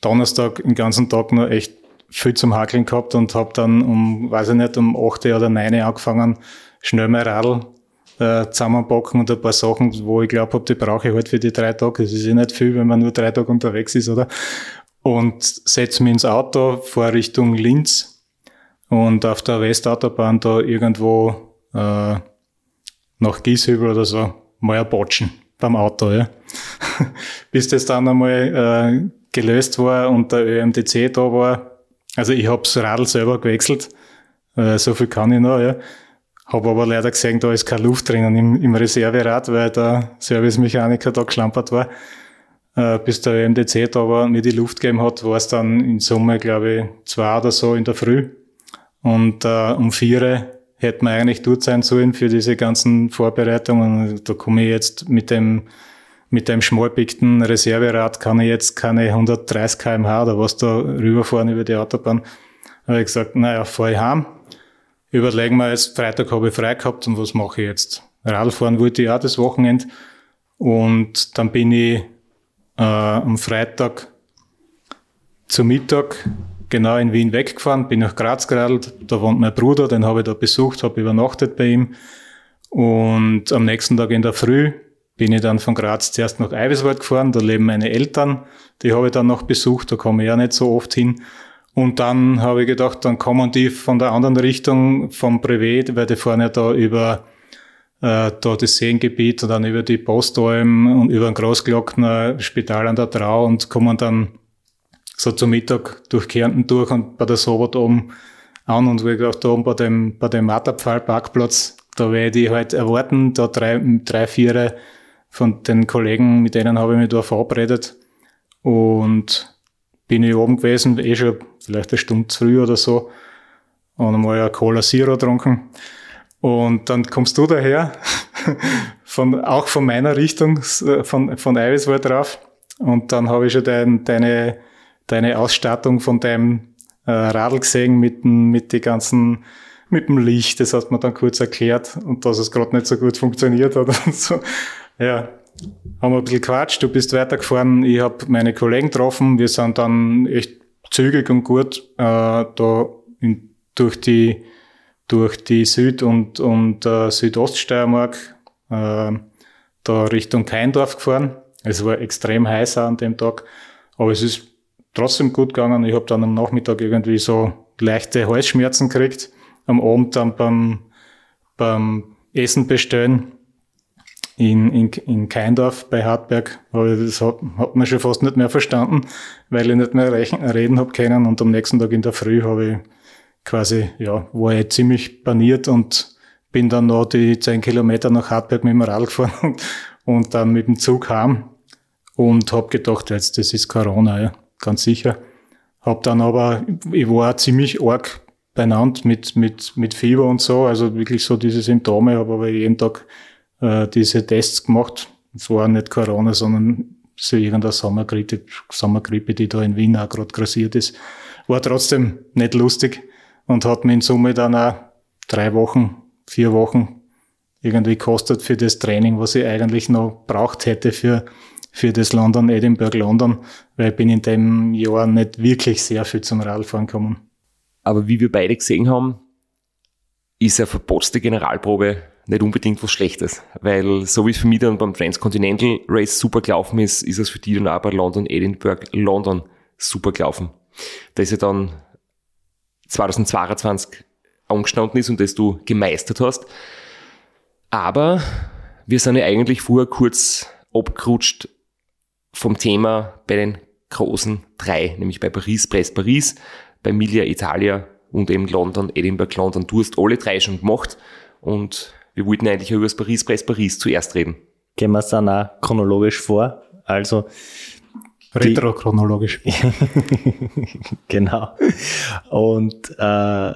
Donnerstag den ganzen Tag noch echt viel zum Hakeln gehabt und habe dann um, weiß ich nicht, um 8 oder 9 angefangen, schnell mein Radl äh, zusammenpacken und ein paar Sachen, wo ich glaube, die brauche ich halt für die drei Tage. Das ist eh nicht viel, wenn man nur drei Tage unterwegs ist, oder? und setze mich ins Auto, fahre Richtung Linz und auf der Westautobahn da irgendwo äh, nach Gieshübel oder so mal Botschen beim Auto, ja. <laughs> Bis das dann einmal äh, gelöst war und der ÖMDC da war. Also ich hab's Radl selber gewechselt, äh, so viel kann ich noch, ja. Hab aber leider gesehen, da ist keine Luft drinnen im, im Reserverad, weil der Servicemechaniker da geschlampert war äh, bis der MDC da war, mir die Luft gegeben hat, war es dann in Summe, glaube ich, zwei oder so in der Früh. Und äh, um vier hätte man eigentlich dort sein sollen für diese ganzen Vorbereitungen. Da komme ich jetzt mit dem mit dem schmalpickten Reserverad kann ich jetzt keine 130 kmh oder was da rüberfahren über die Autobahn. Da habe ich gesagt, naja, fahre ich heim. Überlegen wir jetzt, Freitag habe ich frei gehabt und was mache ich jetzt? Radfahren wollte ich auch das Wochenende. Und dann bin ich äh, am Freitag zu Mittag genau in Wien weggefahren, bin nach Graz geradelt, da wohnt mein Bruder, den habe ich da besucht, habe übernachtet bei ihm und am nächsten Tag in der Früh bin ich dann von Graz zuerst nach Eiweswald gefahren, da leben meine Eltern, die habe ich dann noch besucht, da komme ich ja nicht so oft hin. Und dann habe ich gedacht, dann kommen die von der anderen Richtung vom Privat, weil die fahren ja da über äh, da das Seengebiet und dann über die Postalm und über den Großglockner Spital an der Trau und kommen dann so zum Mittag durch Kärnten durch und bei der Sobot oben an und wie gesagt, da oben bei dem, bei dem Matterpfahl-Parkplatz, da werde ich halt erwarten, da drei, drei, vier von den Kollegen, mit denen habe ich mich da verabredet. und bin ich oben gewesen, eh schon vielleicht eine Stunde zu früh oder so und einmal eine Cola Zero getrunken. Und dann kommst du daher, <laughs> von, auch von meiner Richtung, von, von Eiweißwald drauf. Und dann habe ich schon dein, deine, deine Ausstattung von deinem äh, Radl gesehen mit, mit die ganzen, mit dem Licht. Das hat man dann kurz erklärt und dass es gerade nicht so gut funktioniert hat <laughs> und so. Ja, haben wir ein bisschen quatscht. Du bist weitergefahren. Ich habe meine Kollegen getroffen. Wir sind dann echt zügig und gut äh, da in, durch die durch die Süd- und, und äh, Südoststeiermark äh, da Richtung Keindorf gefahren. Es war extrem heiß an dem Tag, aber es ist trotzdem gut gegangen. Ich habe dann am Nachmittag irgendwie so leichte Halsschmerzen gekriegt. Am Abend dann beim, beim Essen bestellen in, in, in Keindorf bei Hartberg. Das hat, hat man schon fast nicht mehr verstanden, weil ich nicht mehr reden habe können. Und am nächsten Tag in der Früh habe ich quasi, ja, war ich ziemlich paniert und bin dann noch die zehn Kilometer nach Hartberg mit dem Rad gefahren <laughs> und, und dann mit dem Zug heim und hab gedacht, jetzt, das ist Corona, ja, ganz sicher. Hab dann aber, ich war ziemlich arg beieinander mit, mit, mit Fieber und so, also wirklich so diese Symptome, habe aber jeden Tag äh, diese Tests gemacht. Es war nicht Corona, sondern so irgendeine Sommergrippe, Sommergrippe, die da in Wien auch gerade grassiert ist. War trotzdem nicht lustig und hat mir in Summe dann auch drei Wochen, vier Wochen irgendwie kostet für das Training, was ich eigentlich noch braucht hätte für, für das London, Edinburgh, London, weil ich bin in dem Jahr nicht wirklich sehr viel zum Radfahren gekommen. Aber wie wir beide gesehen haben, ist eine verpotzte Generalprobe nicht unbedingt was Schlechtes, weil so wie es für mich dann beim Transcontinental Race super gelaufen ist, ist es für die dann auch bei London, Edinburgh, London super gelaufen. Da ist ja dann 2022 angestanden ist und das du gemeistert hast. Aber wir sind ja eigentlich vorher kurz abgerutscht vom Thema bei den großen drei, nämlich bei Paris, Brest, Paris, bei Milia, Italia und eben London, Edinburgh, London. Du hast alle drei schon gemacht und wir wollten eigentlich über das Paris, Brest, Paris zuerst reden. Gehen wir es dann auch chronologisch vor. Also Retrochronologisch. <laughs> genau. Und äh,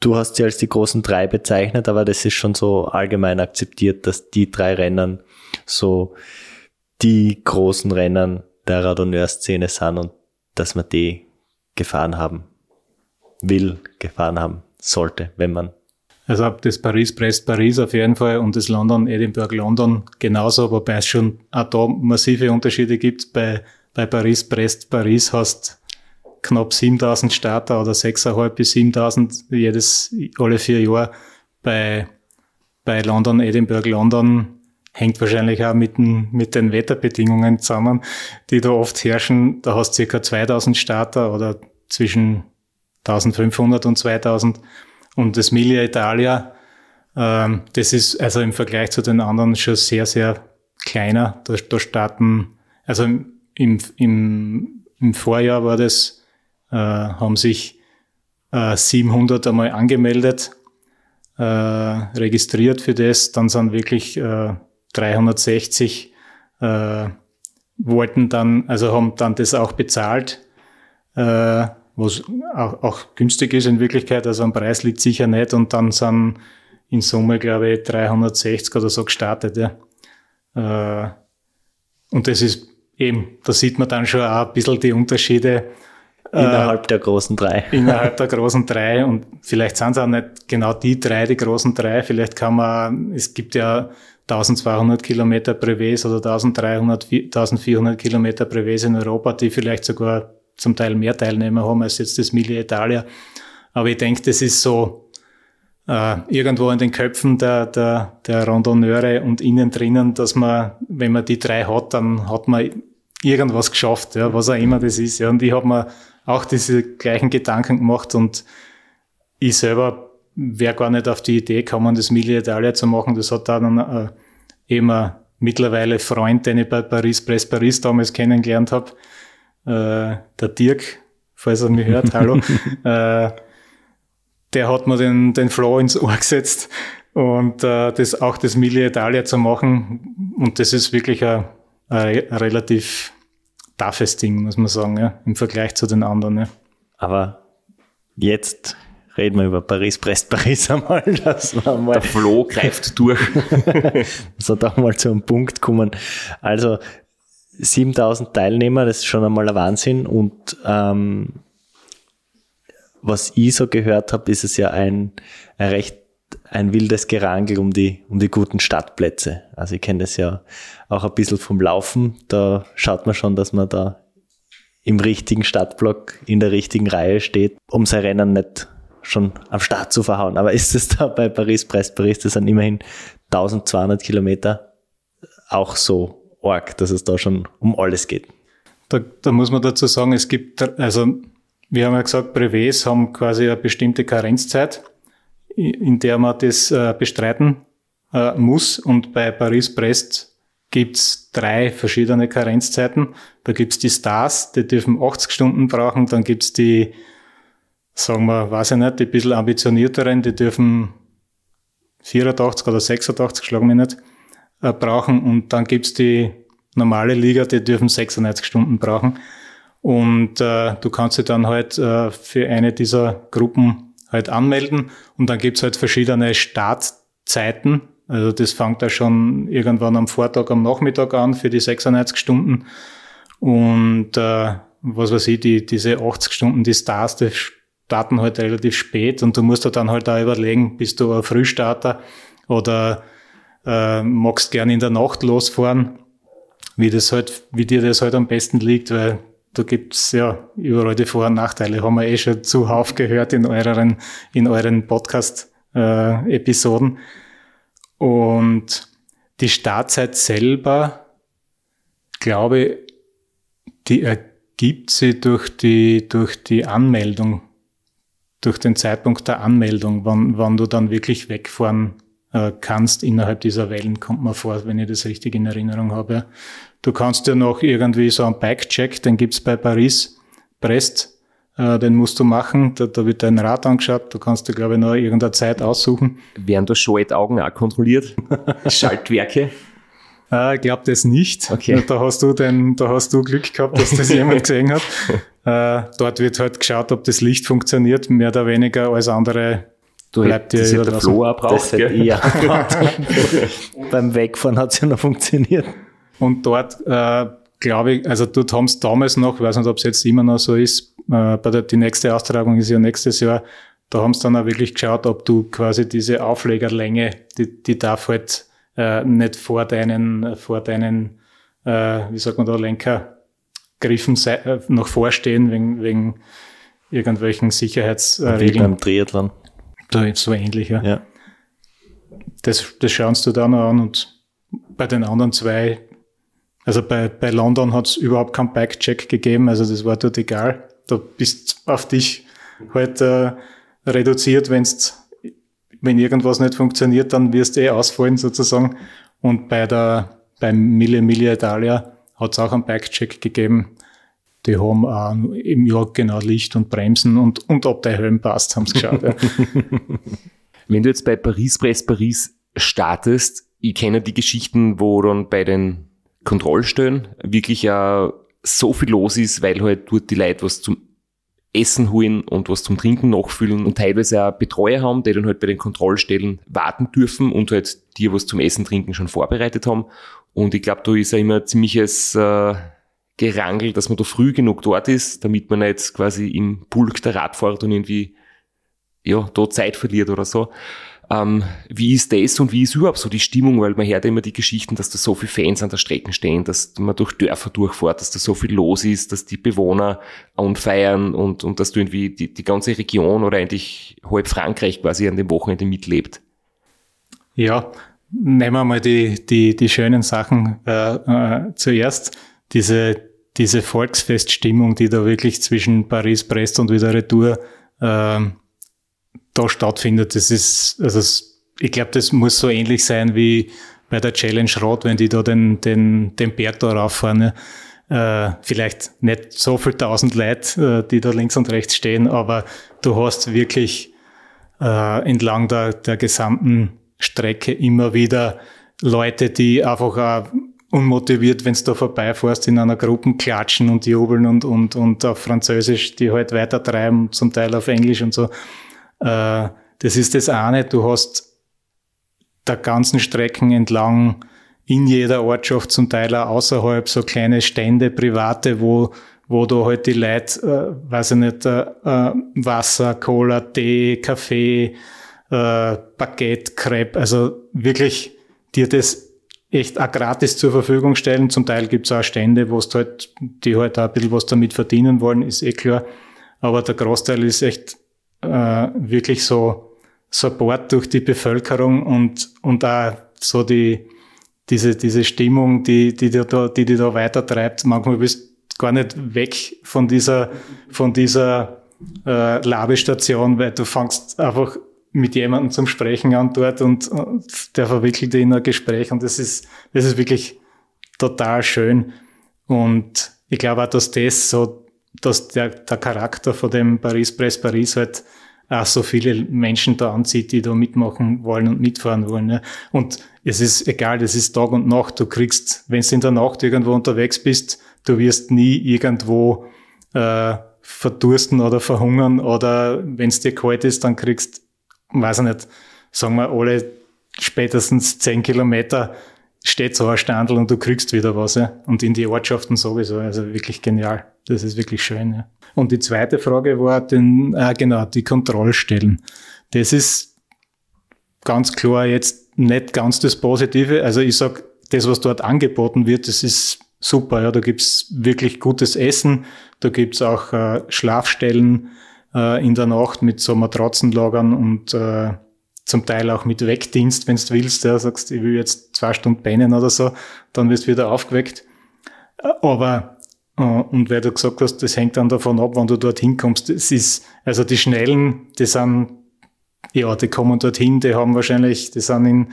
du hast sie als die großen drei bezeichnet, aber das ist schon so allgemein akzeptiert, dass die drei Rennen so die großen Rennen der Radonneur-Szene sind und dass man die gefahren haben will, gefahren haben sollte, wenn man also das Paris-Brest-Paris auf jeden Fall und das London-Edinburgh-London genauso, wobei es schon auch da massive Unterschiede gibt. Bei bei Paris, Brest, Paris hast knapp 7000 Starter oder 6.500 bis 7000 jedes, alle vier Jahre. Bei, bei London, Edinburgh, London hängt wahrscheinlich auch mit den, mit den Wetterbedingungen zusammen, die da oft herrschen. Da hast du circa 2000 Starter oder zwischen 1500 und 2000. Und das Miglia Italia, ähm, das ist also im Vergleich zu den anderen schon sehr, sehr kleiner. Da, da starten, also im, im, im Vorjahr war das, äh, haben sich äh, 700 einmal angemeldet, äh, registriert für das, dann sind wirklich äh, 360 äh, wollten dann, also haben dann das auch bezahlt, äh, was auch, auch günstig ist in Wirklichkeit, also am Preis liegt sicher nicht und dann sind in Summe, glaube ich, 360 oder so gestartet. Ja. Äh, und das ist eben, da sieht man dann schon auch ein bisschen die Unterschiede. Äh, innerhalb äh, der großen drei. <laughs> Innerhalb der großen drei. Und vielleicht sind es auch nicht genau die drei, die großen drei. Vielleicht kann man, es gibt ja 1200 Kilometer Breves oder 1300, 1400 Kilometer Breves in Europa, die vielleicht sogar zum Teil mehr Teilnehmer haben als jetzt das Mille Italia. Aber ich denke, das ist so äh, irgendwo in den Köpfen der, der, der Randonneure und innen drinnen, dass man, wenn man die drei hat, dann hat man irgendwas geschafft, ja, was auch immer das ist. Ja. Und ich habe mir auch diese gleichen Gedanken gemacht und ich selber wäre gar nicht auf die Idee gekommen, das Mille Italia zu machen. Das hat dann äh, eben ein mittlerweile Freund, den ich bei Paris Press Paris damals kennengelernt habe, äh, der Dirk, falls er mich hört, hallo, <laughs> äh, der hat mir den, den Flow ins Ohr gesetzt und äh, das auch das Mille Italia zu machen. Und das ist wirklich ein, ein relativ toughes Ding, muss man sagen, ja, im Vergleich zu den anderen. Ja. Aber jetzt reden wir über Paris, Brest, Paris <laughs> einmal. Das war mal Der Flo greift durch. <laughs> so da mal zu einem Punkt kommen. Also 7000 Teilnehmer, das ist schon einmal ein Wahnsinn. Und ähm, was ich so gehört habe, ist es ja ein, ein recht ein wildes Gerangel um die, um die guten Stadtplätze. Also ich kenne das ja auch ein bisschen vom Laufen. Da schaut man schon, dass man da im richtigen Stadtblock in der richtigen Reihe steht, um sein Rennen nicht schon am Start zu verhauen. Aber ist es da bei Paris-Brest-Paris, das sind immerhin 1200 Kilometer, auch so arg, dass es da schon um alles geht? Da, da muss man dazu sagen, es gibt, also wir haben ja gesagt, Brevets haben quasi eine bestimmte Karenzzeit, in der man das äh, bestreiten äh, muss. Und bei Paris-Brest gibt's drei verschiedene Karenzzeiten. Da gibt's die Stars, die dürfen 80 Stunden brauchen. Dann gibt's die sagen wir, weiß ich nicht, die bisschen ambitionierteren, die dürfen 84 oder 86, schlagen wir nicht, äh, brauchen. Und dann gibt's die normale Liga, die dürfen 96 Stunden brauchen. Und äh, du kannst dich dann halt äh, für eine dieser Gruppen halt anmelden. Und dann gibt's halt verschiedene Startzeiten. Also das fängt ja schon irgendwann am Vortag, am Nachmittag an für die 96 Stunden. Und äh, was weiß ich, die, diese 80 Stunden, die Stars, die starten halt relativ spät und du musst dir dann halt auch überlegen, bist du ein Frühstarter oder äh, magst gerne in der Nacht losfahren, wie das halt, wie dir das halt am besten liegt, weil da gibt's ja überall die Vor- und Nachteile, haben wir eh schon zuhauf gehört in euren, in euren Podcast-Episoden. Äh, und die Startzeit selber, glaube die ergibt sie durch die, durch die Anmeldung durch den Zeitpunkt der Anmeldung, wann, wann du dann wirklich wegfahren äh, kannst innerhalb dieser Wellen, kommt man vor, wenn ich das richtig in Erinnerung habe. Du kannst ja noch irgendwie so einen Bike-Check, den gibt's bei Paris, Brest, äh, den musst du machen, da, da wird dein Rad angeschaut, du kannst dir, glaube ich, noch irgendeine Zeit aussuchen. Werden da Schaltaugen auch kontrolliert? <laughs> Schaltwerke? Ich glaube das nicht. Okay. Da hast du den, da hast du Glück gehabt, dass das jemand <laughs> gesehen hat. Äh, dort wird halt geschaut, ob das Licht funktioniert, mehr oder weniger als andere Du bleibt dir ja der Flow brauchst, ja. Beim Wegfahren hat es ja noch funktioniert. Und dort, äh, glaube ich, also dort haben es damals noch, ich weiß nicht, ob es jetzt immer noch so ist, äh, bei der, die nächste Austragung ist ja nächstes Jahr, da haben sie dann auch wirklich geschaut, ob du quasi diese Auflegerlänge, die, die darf halt äh, nicht vor deinen, vor deinen, äh, wie sagt man da, Lenkergriffen äh, noch vorstehen, wegen, wegen irgendwelchen Sicherheitsregeln. Wie beim Triathlon. Da so ähnlich, ja. ja. Das, das schaust du dann an und bei den anderen zwei, also bei, bei London hat es überhaupt keinen Bike-Check gegeben, also das war dort egal. Da bist auf dich halt äh, reduziert, wenn's wenn irgendwas nicht funktioniert, dann wirst du eh ausfallen sozusagen. Und bei der, beim Mille Mille Italia hat es auch einen Bike-Check gegeben. Die haben auch im Jahr genau Licht und Bremsen und, und ob der Helm passt, haben sie geschaut. Ja. <laughs> Wenn du jetzt bei Paris Press Paris startest, ich kenne die Geschichten, wo dann bei den Kontrollstellen wirklich ja so viel los ist, weil halt dort die Leute was zum Essen holen und was zum Trinken nachfüllen und teilweise auch Betreuer haben, die dann halt bei den Kontrollstellen warten dürfen und halt dir was zum Essen, Trinken schon vorbereitet haben. Und ich glaube, da ist ja immer ziemliches äh, Gerangel, dass man da früh genug dort ist, damit man nicht quasi im Pulk der Radfahrer dann irgendwie ja, da Zeit verliert oder so. Ähm, wie ist das und wie ist überhaupt so die Stimmung? Weil man hört immer die Geschichten, dass da so viele Fans an der Strecke stehen, dass man durch Dörfer durchfährt, dass da so viel los ist, dass die Bewohner anfeiern und, und dass du irgendwie die, die ganze Region oder eigentlich halb Frankreich quasi an dem Wochenende mitlebt. Ja, nehmen wir mal die, die, die schönen Sachen äh, äh, zuerst. Diese, diese Volksfeststimmung, die da wirklich zwischen Paris, Brest und wieder Retour äh, da stattfindet. Das ist, also ich glaube, das muss so ähnlich sein wie bei der Challenge Rot, wenn die da den, den, den Berg da rauffahren. Äh, vielleicht nicht so viel tausend Leute, äh, die da links und rechts stehen, aber du hast wirklich äh, entlang der, der gesamten Strecke immer wieder Leute, die einfach auch unmotiviert, wenn du da vorbeifährst, in einer Gruppe klatschen und jubeln und, und, und auf Französisch die halt weitertreiben, zum Teil auf Englisch und so. Äh, das ist das eine. Du hast der ganzen Strecken entlang in jeder Ortschaft, zum Teil auch außerhalb, so kleine Stände, private, wo, wo du halt die Leute, äh, weiß ich nicht, äh, äh Wasser, Cola, Tee, Kaffee, äh, Baguette, Crepe, also wirklich dir das echt auch gratis zur Verfügung stellen. Zum Teil gibt's auch Stände, wo es halt, die halt auch ein bisschen was damit verdienen wollen, ist eh klar. Aber der Großteil ist echt äh, wirklich so Support durch die Bevölkerung und, und auch so die, diese, diese Stimmung, die, die, die, da, die, die da weitertreibt. Manchmal bist du gar nicht weg von dieser, von dieser äh, Labestation, weil du fängst einfach mit jemandem zum Sprechen an dort und, und der verwickelt in ein Gespräch und das ist, das ist wirklich total schön. Und ich glaube auch, dass das so, dass der, der Charakter von dem Paris Press Paris halt auch so viele Menschen da anzieht, die da mitmachen wollen und mitfahren wollen. Ja. Und es ist egal, das ist Tag und Nacht. Du kriegst, wenn du in der Nacht irgendwo unterwegs bist, du wirst nie irgendwo äh, verdursten oder verhungern oder wenn es dir kalt ist, dann kriegst weiß ich nicht, sagen wir alle spätestens zehn Kilometer steht so ein Standel und du kriegst wieder was. Ja? Und in die Ortschaften sowieso. Also wirklich genial. Das ist wirklich schön. Ja. Und die zweite Frage war den, äh, genau, die Kontrollstellen. Das ist ganz klar jetzt nicht ganz das Positive. Also ich sag, das, was dort angeboten wird, das ist super. Ja, da gibt's wirklich gutes Essen, da gibt's auch äh, Schlafstellen, äh, in der Nacht mit so Matratzenlagern und äh, zum Teil auch mit Wegdienst, wenn du willst, ja, sagst, ich will jetzt zwei Stunden pennen oder so, dann wirst du wieder aufgeweckt. Äh, aber und weil du gesagt hast, das hängt dann davon ab, wann du dorthin kommst. Es ist, also die Schnellen, die sind, ja, die kommen dorthin, die haben wahrscheinlich, die sind in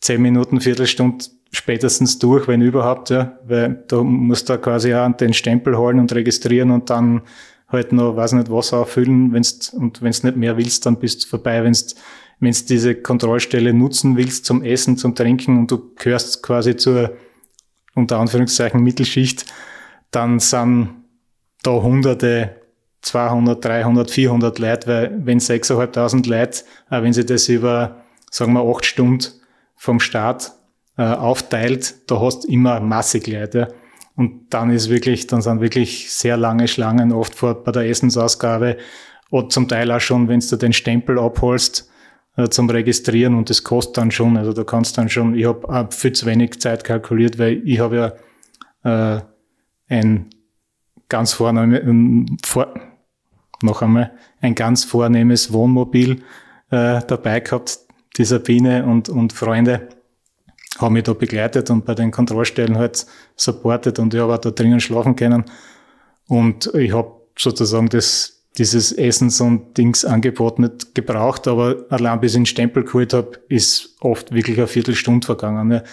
zehn Minuten, Viertelstunde spätestens durch, wenn überhaupt, ja, weil du musst da quasi auch den Stempel holen und registrieren und dann halt noch, weiß nicht, Wasser auffüllen, wenn's, und wenn's nicht mehr willst, dann bist du vorbei, wenn's, wenn's diese Kontrollstelle nutzen willst zum Essen, zum Trinken und du gehörst quasi zur, unter Anführungszeichen, Mittelschicht, dann sind da hunderte, 200, 300, 400 Leute, weil wenn 6.500 Leute, auch wenn sie das über, sagen wir, acht Stunden vom Start äh, aufteilt, da hast du immer massig Leute. Und dann ist wirklich, dann sind wirklich sehr lange Schlangen oft vor, bei der Essensausgabe oder zum Teil auch schon, wenn du den Stempel abholst äh, zum Registrieren und das kostet dann schon. Also du kannst dann schon, ich habe hab viel zu wenig Zeit kalkuliert, weil ich habe ja äh, ein ganz vornehm, vor, noch einmal, ein ganz vornehmes Wohnmobil äh, dabei gehabt, die Sabine und, und Freunde haben mich da begleitet und bei den Kontrollstellen halt supportet und ich habe auch da drinnen schlafen können. Und ich habe sozusagen das, dieses Essens- und Dingsangebot nicht gebraucht, aber allein bis ich den Stempel geholt habe, ist oft wirklich eine Viertelstunde vergangen. Ne?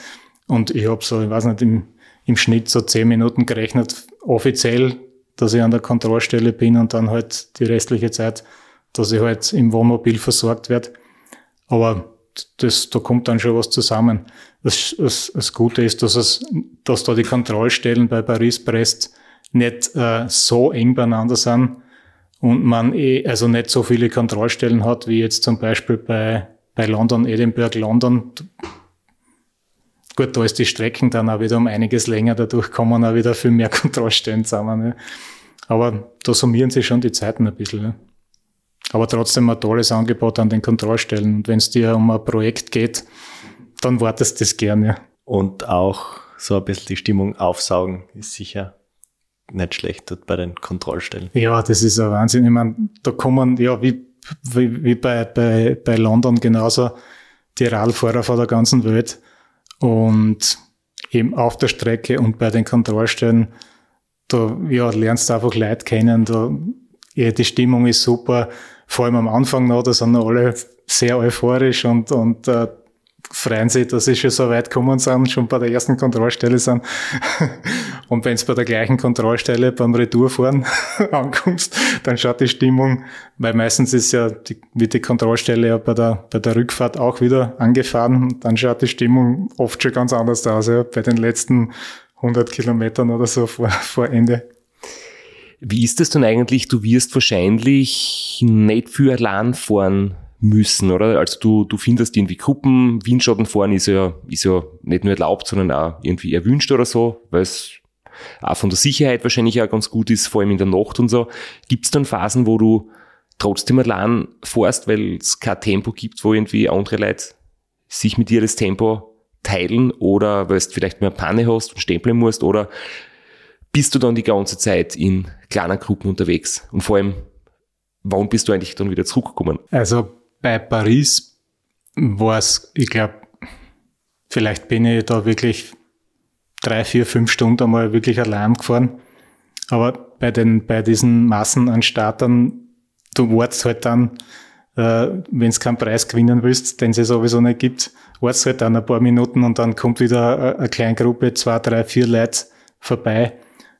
Und ich habe so, ich weiß nicht, im, im Schnitt so zehn Minuten gerechnet, offiziell, dass ich an der Kontrollstelle bin und dann halt die restliche Zeit, dass ich halt im Wohnmobil versorgt werde. Aber das, da kommt dann schon was zusammen. Das, das, das Gute ist, dass, es, dass da die Kontrollstellen bei Paris-Brest nicht äh, so eng beieinander sind und man eh, also nicht so viele Kontrollstellen hat, wie jetzt zum Beispiel bei, bei London, Edinburgh, London. Gut, da ist die Strecken dann auch wieder um einiges länger, dadurch kommen auch wieder viel mehr <laughs> Kontrollstellen zusammen. Ne? Aber da summieren sich schon die Zeiten ein bisschen. Ne? Aber trotzdem ein tolles Angebot an den Kontrollstellen. Und wenn es dir um ein Projekt geht, dann wartest du das gerne. Und auch so ein bisschen die Stimmung aufsaugen ist sicher nicht schlecht dort bei den Kontrollstellen. Ja, das ist ein Wahnsinn. Ich meine, da kommen, ja, wie, wie, wie bei, bei, bei London genauso die Radfahrer von der ganzen Welt. Und eben auf der Strecke und bei den Kontrollstellen, da ja, lernst du einfach Leute kennen, da, ja, die Stimmung ist super. Vor allem am Anfang noch, da sind noch alle sehr euphorisch und, und äh, freuen sich, dass sie schon so weit gekommen sind, schon bei der ersten Kontrollstelle sind. <laughs> Und wenn es bei der gleichen Kontrollstelle beim Retourfahren <laughs> ankommst, dann schaut die Stimmung, weil meistens ist ja die, wird die Kontrollstelle ja bei der, bei der Rückfahrt auch wieder angefahren, dann schaut die Stimmung oft schon ganz anders aus, ja, bei den letzten 100 Kilometern oder so vor, vor Ende. Wie ist das denn eigentlich? Du wirst wahrscheinlich nicht für allein fahren müssen, oder? Also du, du findest irgendwie Gruppen, Windschatten fahren ist ja, ist ja nicht nur erlaubt, sondern auch irgendwie erwünscht oder so, weil es auch von der Sicherheit wahrscheinlich auch ganz gut ist, vor allem in der Nacht und so. Gibt es dann Phasen, wo du trotzdem allein fährst, weil es kein Tempo gibt, wo irgendwie andere Leute sich mit dir das Tempo teilen oder weil du vielleicht mehr Panne hast und stempeln musst oder bist du dann die ganze Zeit in kleinen Gruppen unterwegs und vor allem, wann bist du eigentlich dann wieder zurückgekommen? Also bei Paris war es, ich glaube, vielleicht bin ich da wirklich drei, vier, fünf Stunden einmal wirklich allein gefahren. Aber bei den, bei diesen Massen an Startern, du wartest halt dann, äh, wenn du keinen Preis gewinnen willst, den es sowieso nicht gibt, wartest halt dann ein paar Minuten und dann kommt wieder eine, eine kleine Gruppe, zwei, drei, vier Leute vorbei.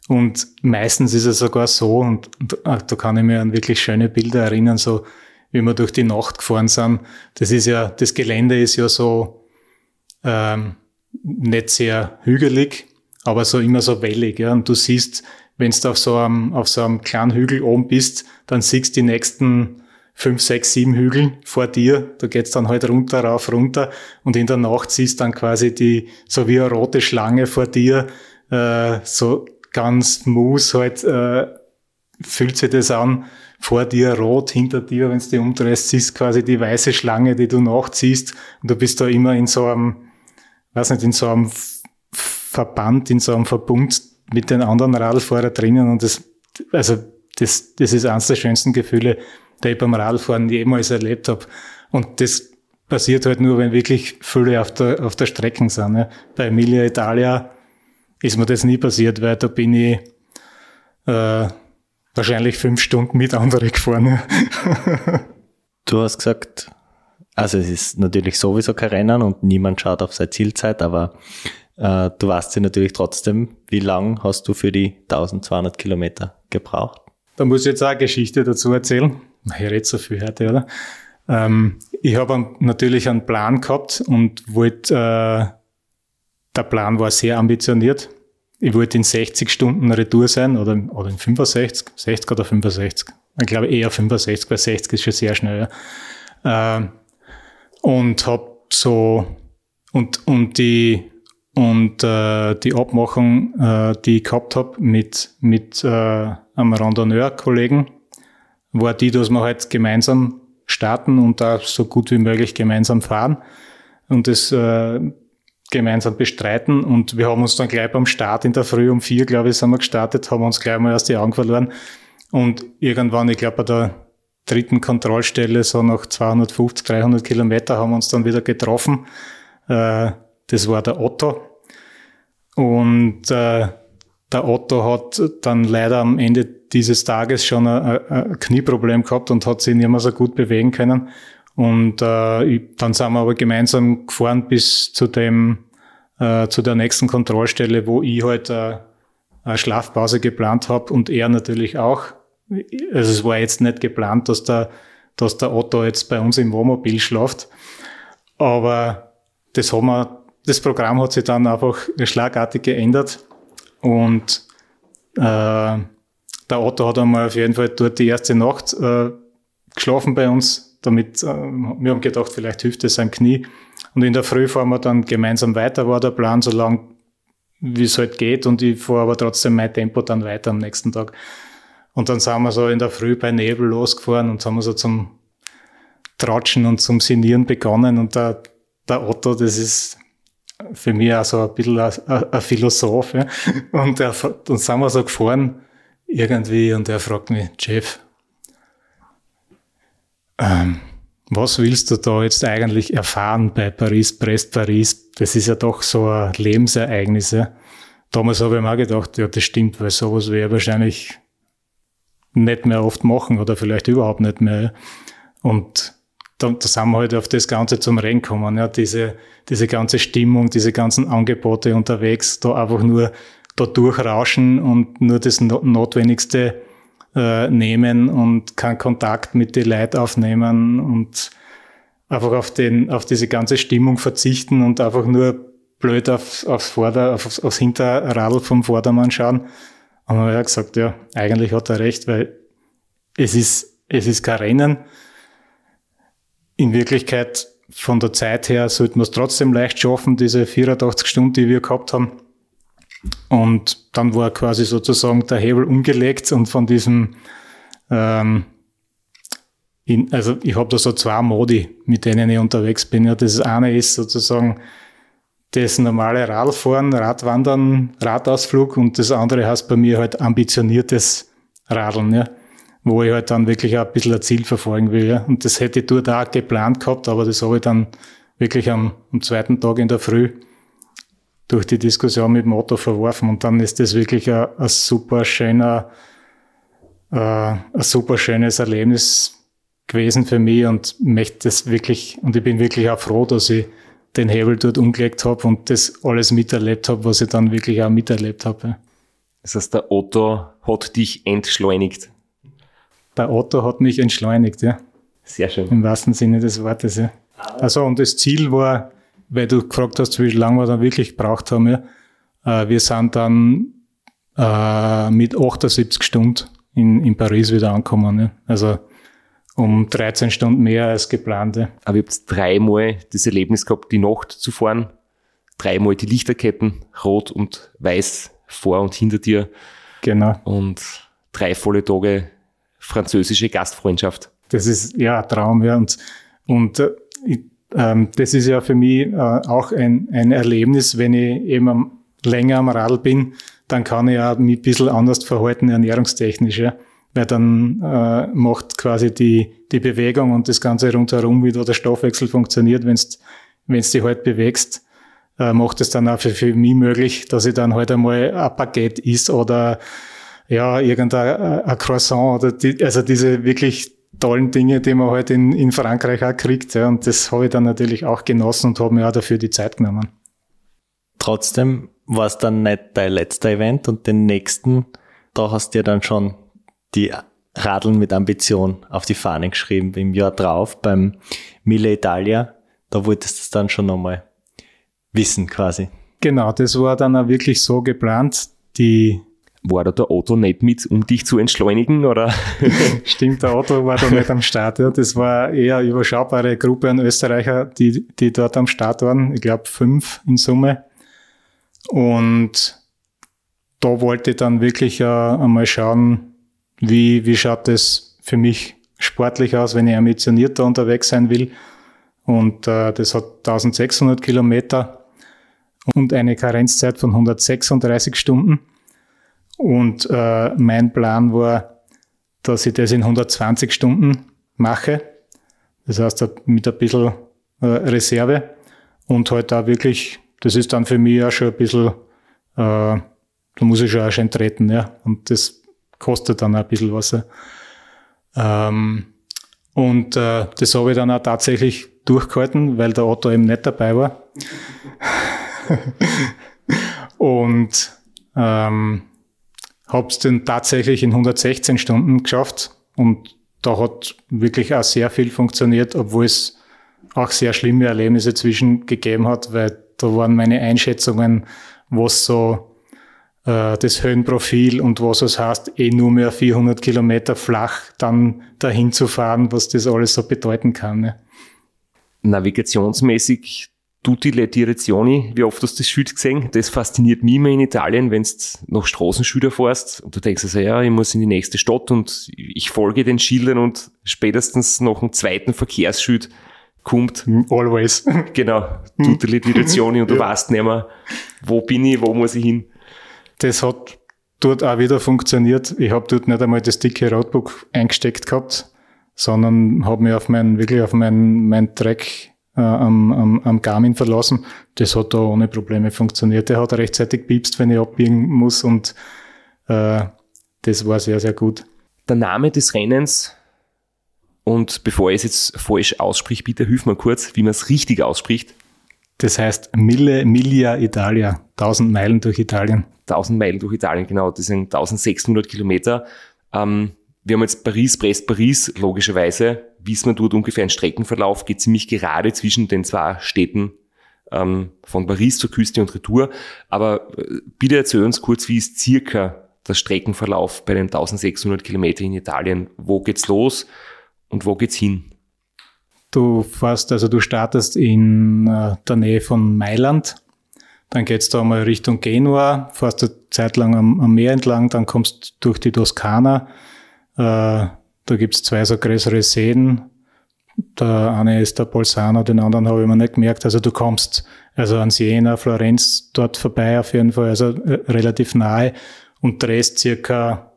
Und meistens ist es sogar so, und, und da kann ich mir an wirklich schöne Bilder erinnern, so wie wir durch die Nacht gefahren sind. Das ist ja, das Gelände ist ja so ähm, nicht sehr hügelig, aber so immer so wellig. Ja. Und du siehst, wenn du auf so einem, auf so einem kleinen Hügel oben bist, dann siehst du die nächsten fünf, sechs, sieben Hügel vor dir. Da geht's dann halt runter, rauf, runter. Und in der Nacht siehst dann quasi die, so wie eine rote Schlange vor dir, äh, so ganz smooth halt, äh, fühlt sich das an vor dir rot, hinter dir, wenn du dich umdrehst, siehst quasi die weiße Schlange, die du nachziehst und du bist da immer in so einem, weiß nicht, in so einem Verband, in so einem Verbund mit den anderen Radfahrern drinnen und das, also das, das ist eines der schönsten Gefühle, die ich beim Radfahren jemals erlebt habe. Und das passiert halt nur, wenn wirklich viele auf der, auf der Strecke sind. Ne? Bei Emilia Italia ist mir das nie passiert, weil da bin ich äh, wahrscheinlich fünf Stunden mit anderen gefahren. <laughs> du hast gesagt, also es ist natürlich sowieso kein Rennen und niemand schaut auf seine Zielzeit, aber äh, du weißt ja natürlich trotzdem, wie lang hast du für die 1200 Kilometer gebraucht? Da muss ich jetzt auch eine Geschichte dazu erzählen. Ich rede so viel heute, oder? Ähm, ich habe natürlich einen Plan gehabt und wollte, äh, der Plan war sehr ambitioniert ich wollte in 60 Stunden Retour sein oder, oder in 65, 60 oder 65. Ich glaube eher 65, weil 60 ist schon sehr schnell. Ja. Äh, und habe so und und die und äh, die Abmachung, äh, die ich gehabt habe mit mit äh, einem Randonneur-Kollegen, war die, dass wir halt gemeinsam starten und da so gut wie möglich gemeinsam fahren. Und das äh, gemeinsam bestreiten. Und wir haben uns dann gleich beim Start in der Früh um vier, glaube ich, sind wir gestartet, haben uns gleich mal aus die Augen verloren. Und irgendwann, ich glaube, bei der dritten Kontrollstelle, so nach 250, 300 Kilometer, haben wir uns dann wieder getroffen. Äh, das war der Otto. Und äh, der Otto hat dann leider am Ende dieses Tages schon ein, Knieproblem gehabt und hat sich nicht mehr so gut bewegen können. Und äh, dann sind wir aber gemeinsam gefahren bis zu dem, äh, zu der nächsten Kontrollstelle, wo ich halt äh, eine Schlafpause geplant habe und er natürlich auch. Also es war jetzt nicht geplant, dass der, dass der Otto jetzt bei uns im Wohnmobil schlaft. Aber das haben wir, das Programm hat sich dann einfach schlagartig geändert und äh, der Otto hat einmal auf jeden Fall dort die erste Nacht äh, geschlafen bei uns damit, äh, wir haben gedacht, vielleicht hilft es seinem Knie. Und in der Früh fahren wir dann gemeinsam weiter, war der Plan, so lang wie es halt geht. Und ich fahre aber trotzdem mein Tempo dann weiter am nächsten Tag. Und dann sind wir so in der Früh bei Nebel losgefahren und haben so zum Tratschen und zum Sinieren begonnen. Und der, der Otto, das ist für mich auch so ein bisschen ein, Philosoph. Ja. Und dann sind wir so gefahren irgendwie und er fragt mich, Jeff, ähm, was willst du da jetzt eigentlich erfahren bei Paris, Brest, Paris? Das ist ja doch so ein Lebensereignis. Ja. Damals habe ich mir auch gedacht, ja, das stimmt, weil sowas wäre wahrscheinlich nicht mehr oft machen oder vielleicht überhaupt nicht mehr. Und da, da sind wir halt auf das Ganze zum Rennen gekommen. Ja, diese, diese ganze Stimmung, diese ganzen Angebote unterwegs, da einfach nur da durchrauschen und nur das Notwendigste äh, nehmen und keinen Kontakt mit den Leuten aufnehmen und einfach auf, den, auf diese ganze Stimmung verzichten und einfach nur blöd auf, aufs Vorder-, aufs, aufs Hinterradl vom Vordermann schauen. Und dann ich gesagt, ja, eigentlich hat er recht, weil es ist, es ist kein Rennen. In Wirklichkeit, von der Zeit her, sollten wir es trotzdem leicht schaffen, diese 84 Stunden, die wir gehabt haben. Und dann war quasi sozusagen der Hebel umgelegt und von diesem, ähm, in, also ich habe da so zwei Modi, mit denen ich unterwegs bin. Ja, das eine ist sozusagen das normale Radfahren, Radwandern, Radausflug und das andere heißt bei mir halt ambitioniertes Radeln, ja, wo ich halt dann wirklich auch ein bisschen ein Ziel verfolgen will. Ja. Und das hätte ich dort auch geplant gehabt, aber das habe ich dann wirklich am, am zweiten Tag in der Früh durch die Diskussion mit dem Auto verworfen und dann ist das wirklich ein, ein super schöner, äh, ein super schönes Erlebnis gewesen für mich und möchte das wirklich, und ich bin wirklich auch froh, dass ich den Hebel dort umgelegt habe und das alles miterlebt habe, was ich dann wirklich auch miterlebt habe. Das heißt, der Otto hat dich entschleunigt. Der Otto hat mich entschleunigt, ja. Sehr schön. Im wahrsten Sinne des Wortes, ja. Also, und das Ziel war, weil du gefragt hast, wie lange wir dann wirklich gebraucht haben, ja. Äh, wir sind dann äh, mit 78 Stunden in, in Paris wieder angekommen. Ja. Also um 13 Stunden mehr als geplant. Ja. Aber ihr habt dreimal das Erlebnis gehabt, die Nacht zu fahren, dreimal die Lichterketten, rot und weiß vor und hinter dir. Genau. Und drei volle Tage französische Gastfreundschaft. Das ist ja ein Traum, ja. Und, und äh, ähm, das ist ja für mich äh, auch ein, ein Erlebnis, wenn ich eben am, länger am Radl bin, dann kann ich ja mich ein bisschen anders verhalten, ernährungstechnisch. Ja weil dann äh, macht quasi die, die Bewegung und das Ganze rundherum, wie da der Stoffwechsel funktioniert, wenn du dich halt bewegst, äh, macht es dann auch für, für mich möglich, dass ich dann halt einmal ein Paket isst oder ja, irgendein äh, ein Croissant oder die, also diese wirklich tollen Dinge, die man halt in, in Frankreich auch kriegt. Ja, und das habe ich dann natürlich auch genossen und habe mir auch dafür die Zeit genommen. Trotzdem war es dann nicht dein letzter Event und den nächsten, da hast du ja dann schon die Radeln mit Ambition auf die Fahne geschrieben. Im Jahr drauf beim Mille Italia, da wolltest du es dann schon nochmal wissen quasi. Genau, das war dann auch wirklich so geplant. Die war da der Otto nicht mit, um dich zu entschleunigen, oder? <laughs> Stimmt, der Otto war da nicht am Start. Ja. Das war eher eine überschaubare Gruppe an Österreicher, die, die dort am Start waren. Ich glaube fünf in Summe. Und da wollte ich dann wirklich äh, einmal schauen, wie, wie schaut das für mich sportlich aus, wenn ich ambitionierter unterwegs sein will. Und äh, das hat 1600 Kilometer und eine Karenzzeit von 136 Stunden. Und äh, mein Plan war, dass ich das in 120 Stunden mache. Das heißt, mit ein bisschen äh, Reserve. Und halt da wirklich, das ist dann für mich auch schon ein bisschen, äh, da muss ich schon auch schön treten, ja. Und das kostet dann auch ein bisschen was. Ähm, und äh, das habe ich dann auch tatsächlich durchgehalten, weil der Otto eben nicht dabei war. <laughs> und ähm, habe es dann tatsächlich in 116 Stunden geschafft. Und da hat wirklich auch sehr viel funktioniert, obwohl es auch sehr schlimme Erlebnisse zwischen gegeben hat, weil da waren meine Einschätzungen, was so äh, das Höhenprofil und was es heißt, eh nur mehr 400 Kilometer flach dann dahin zu fahren, was das alles so bedeuten kann. Ne? Navigationsmäßig tutti le direzioni, wie oft hast du das Schild gesehen? Das fasziniert mich immer in Italien, wenn du nach Straßenschilder fährst und du denkst also, ja, ich muss in die nächste Stadt und ich folge den Schildern und spätestens nach dem zweiten Verkehrsschild kommt. Always. <laughs> Genau, tutti le direzioni und du <laughs> ja. weißt nicht mehr, wo bin ich, wo muss ich hin. Das hat dort auch wieder funktioniert. Ich habe dort nicht einmal das dicke Roadbook eingesteckt gehabt, sondern habe mich auf mein, wirklich auf mein, mein Track äh, am, am, am Garmin verlassen. Das hat da ohne Probleme funktioniert. Der hat rechtzeitig piepst, wenn ich abbiegen muss und äh, das war sehr, sehr gut. Der Name des Rennens Und bevor ich es jetzt falsch aussprich, bitte hilf mir kurz, wie man es richtig ausspricht. Das heißt Mille Miglia Italia, 1000 Meilen durch Italien. 1000 Meilen durch Italien, genau. Das sind 1600 Kilometer. Ähm, wir haben jetzt Paris, Brest, Paris, logischerweise. Wissen wir dort ungefähr einen Streckenverlauf, geht ziemlich gerade zwischen den zwei Städten ähm, von Paris zur Küste und Retour. Aber äh, bitte erzähl uns kurz, wie ist circa der Streckenverlauf bei den 1600 Kilometern in Italien? Wo geht's los und wo geht's hin? Du fährst, also du startest in äh, der Nähe von Mailand, dann geht's da mal Richtung Genua, fährst du Zeit lang am, am, Meer entlang, dann kommst durch die Toskana, äh, da gibt's zwei so größere Seen, der eine ist der Bolzano, den anderen habe ich mir nicht gemerkt. Also du kommst also an Siena, Florenz dort vorbei auf jeden Fall, also äh, relativ nahe und drehst circa,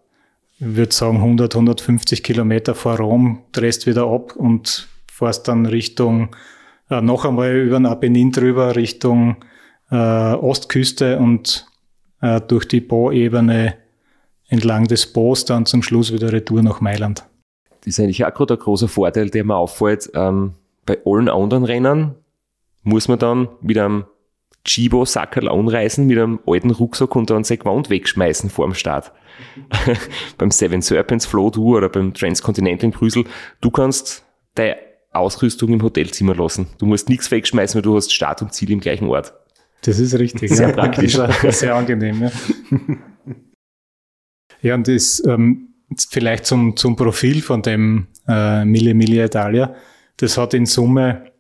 ich würde sagen 100, 150 Kilometer vor Rom, drehst wieder ab und fährst dann Richtung, äh, noch einmal über den Apennin drüber, Richtung äh, Ostküste und äh, durch die Po-Ebene entlang des Po's dann zum Schluss wieder Retour nach Mailand. Ist eigentlich auch gerade ein großer Vorteil, der mir auffällt. Ähm, bei allen anderen Rennen muss man dann mit einem Chibo-Sackerl anreißen, mit einem alten Rucksack und dann sein Gewand wegschmeißen vor dem Start. <laughs> beim Seven Serpents Flow Tour oder beim Transcontinental in Brüssel, du kannst deine Ausrüstung im Hotelzimmer lassen. Du musst nichts wegschmeißen, weil du hast Start und Ziel im gleichen Ort. Das ist richtig. Sehr ja. praktisch. <laughs> sehr angenehm. Ja, <laughs> ja und das ähm, vielleicht zum, zum Profil von dem äh, Mille Mille Italia. Das hat in Summe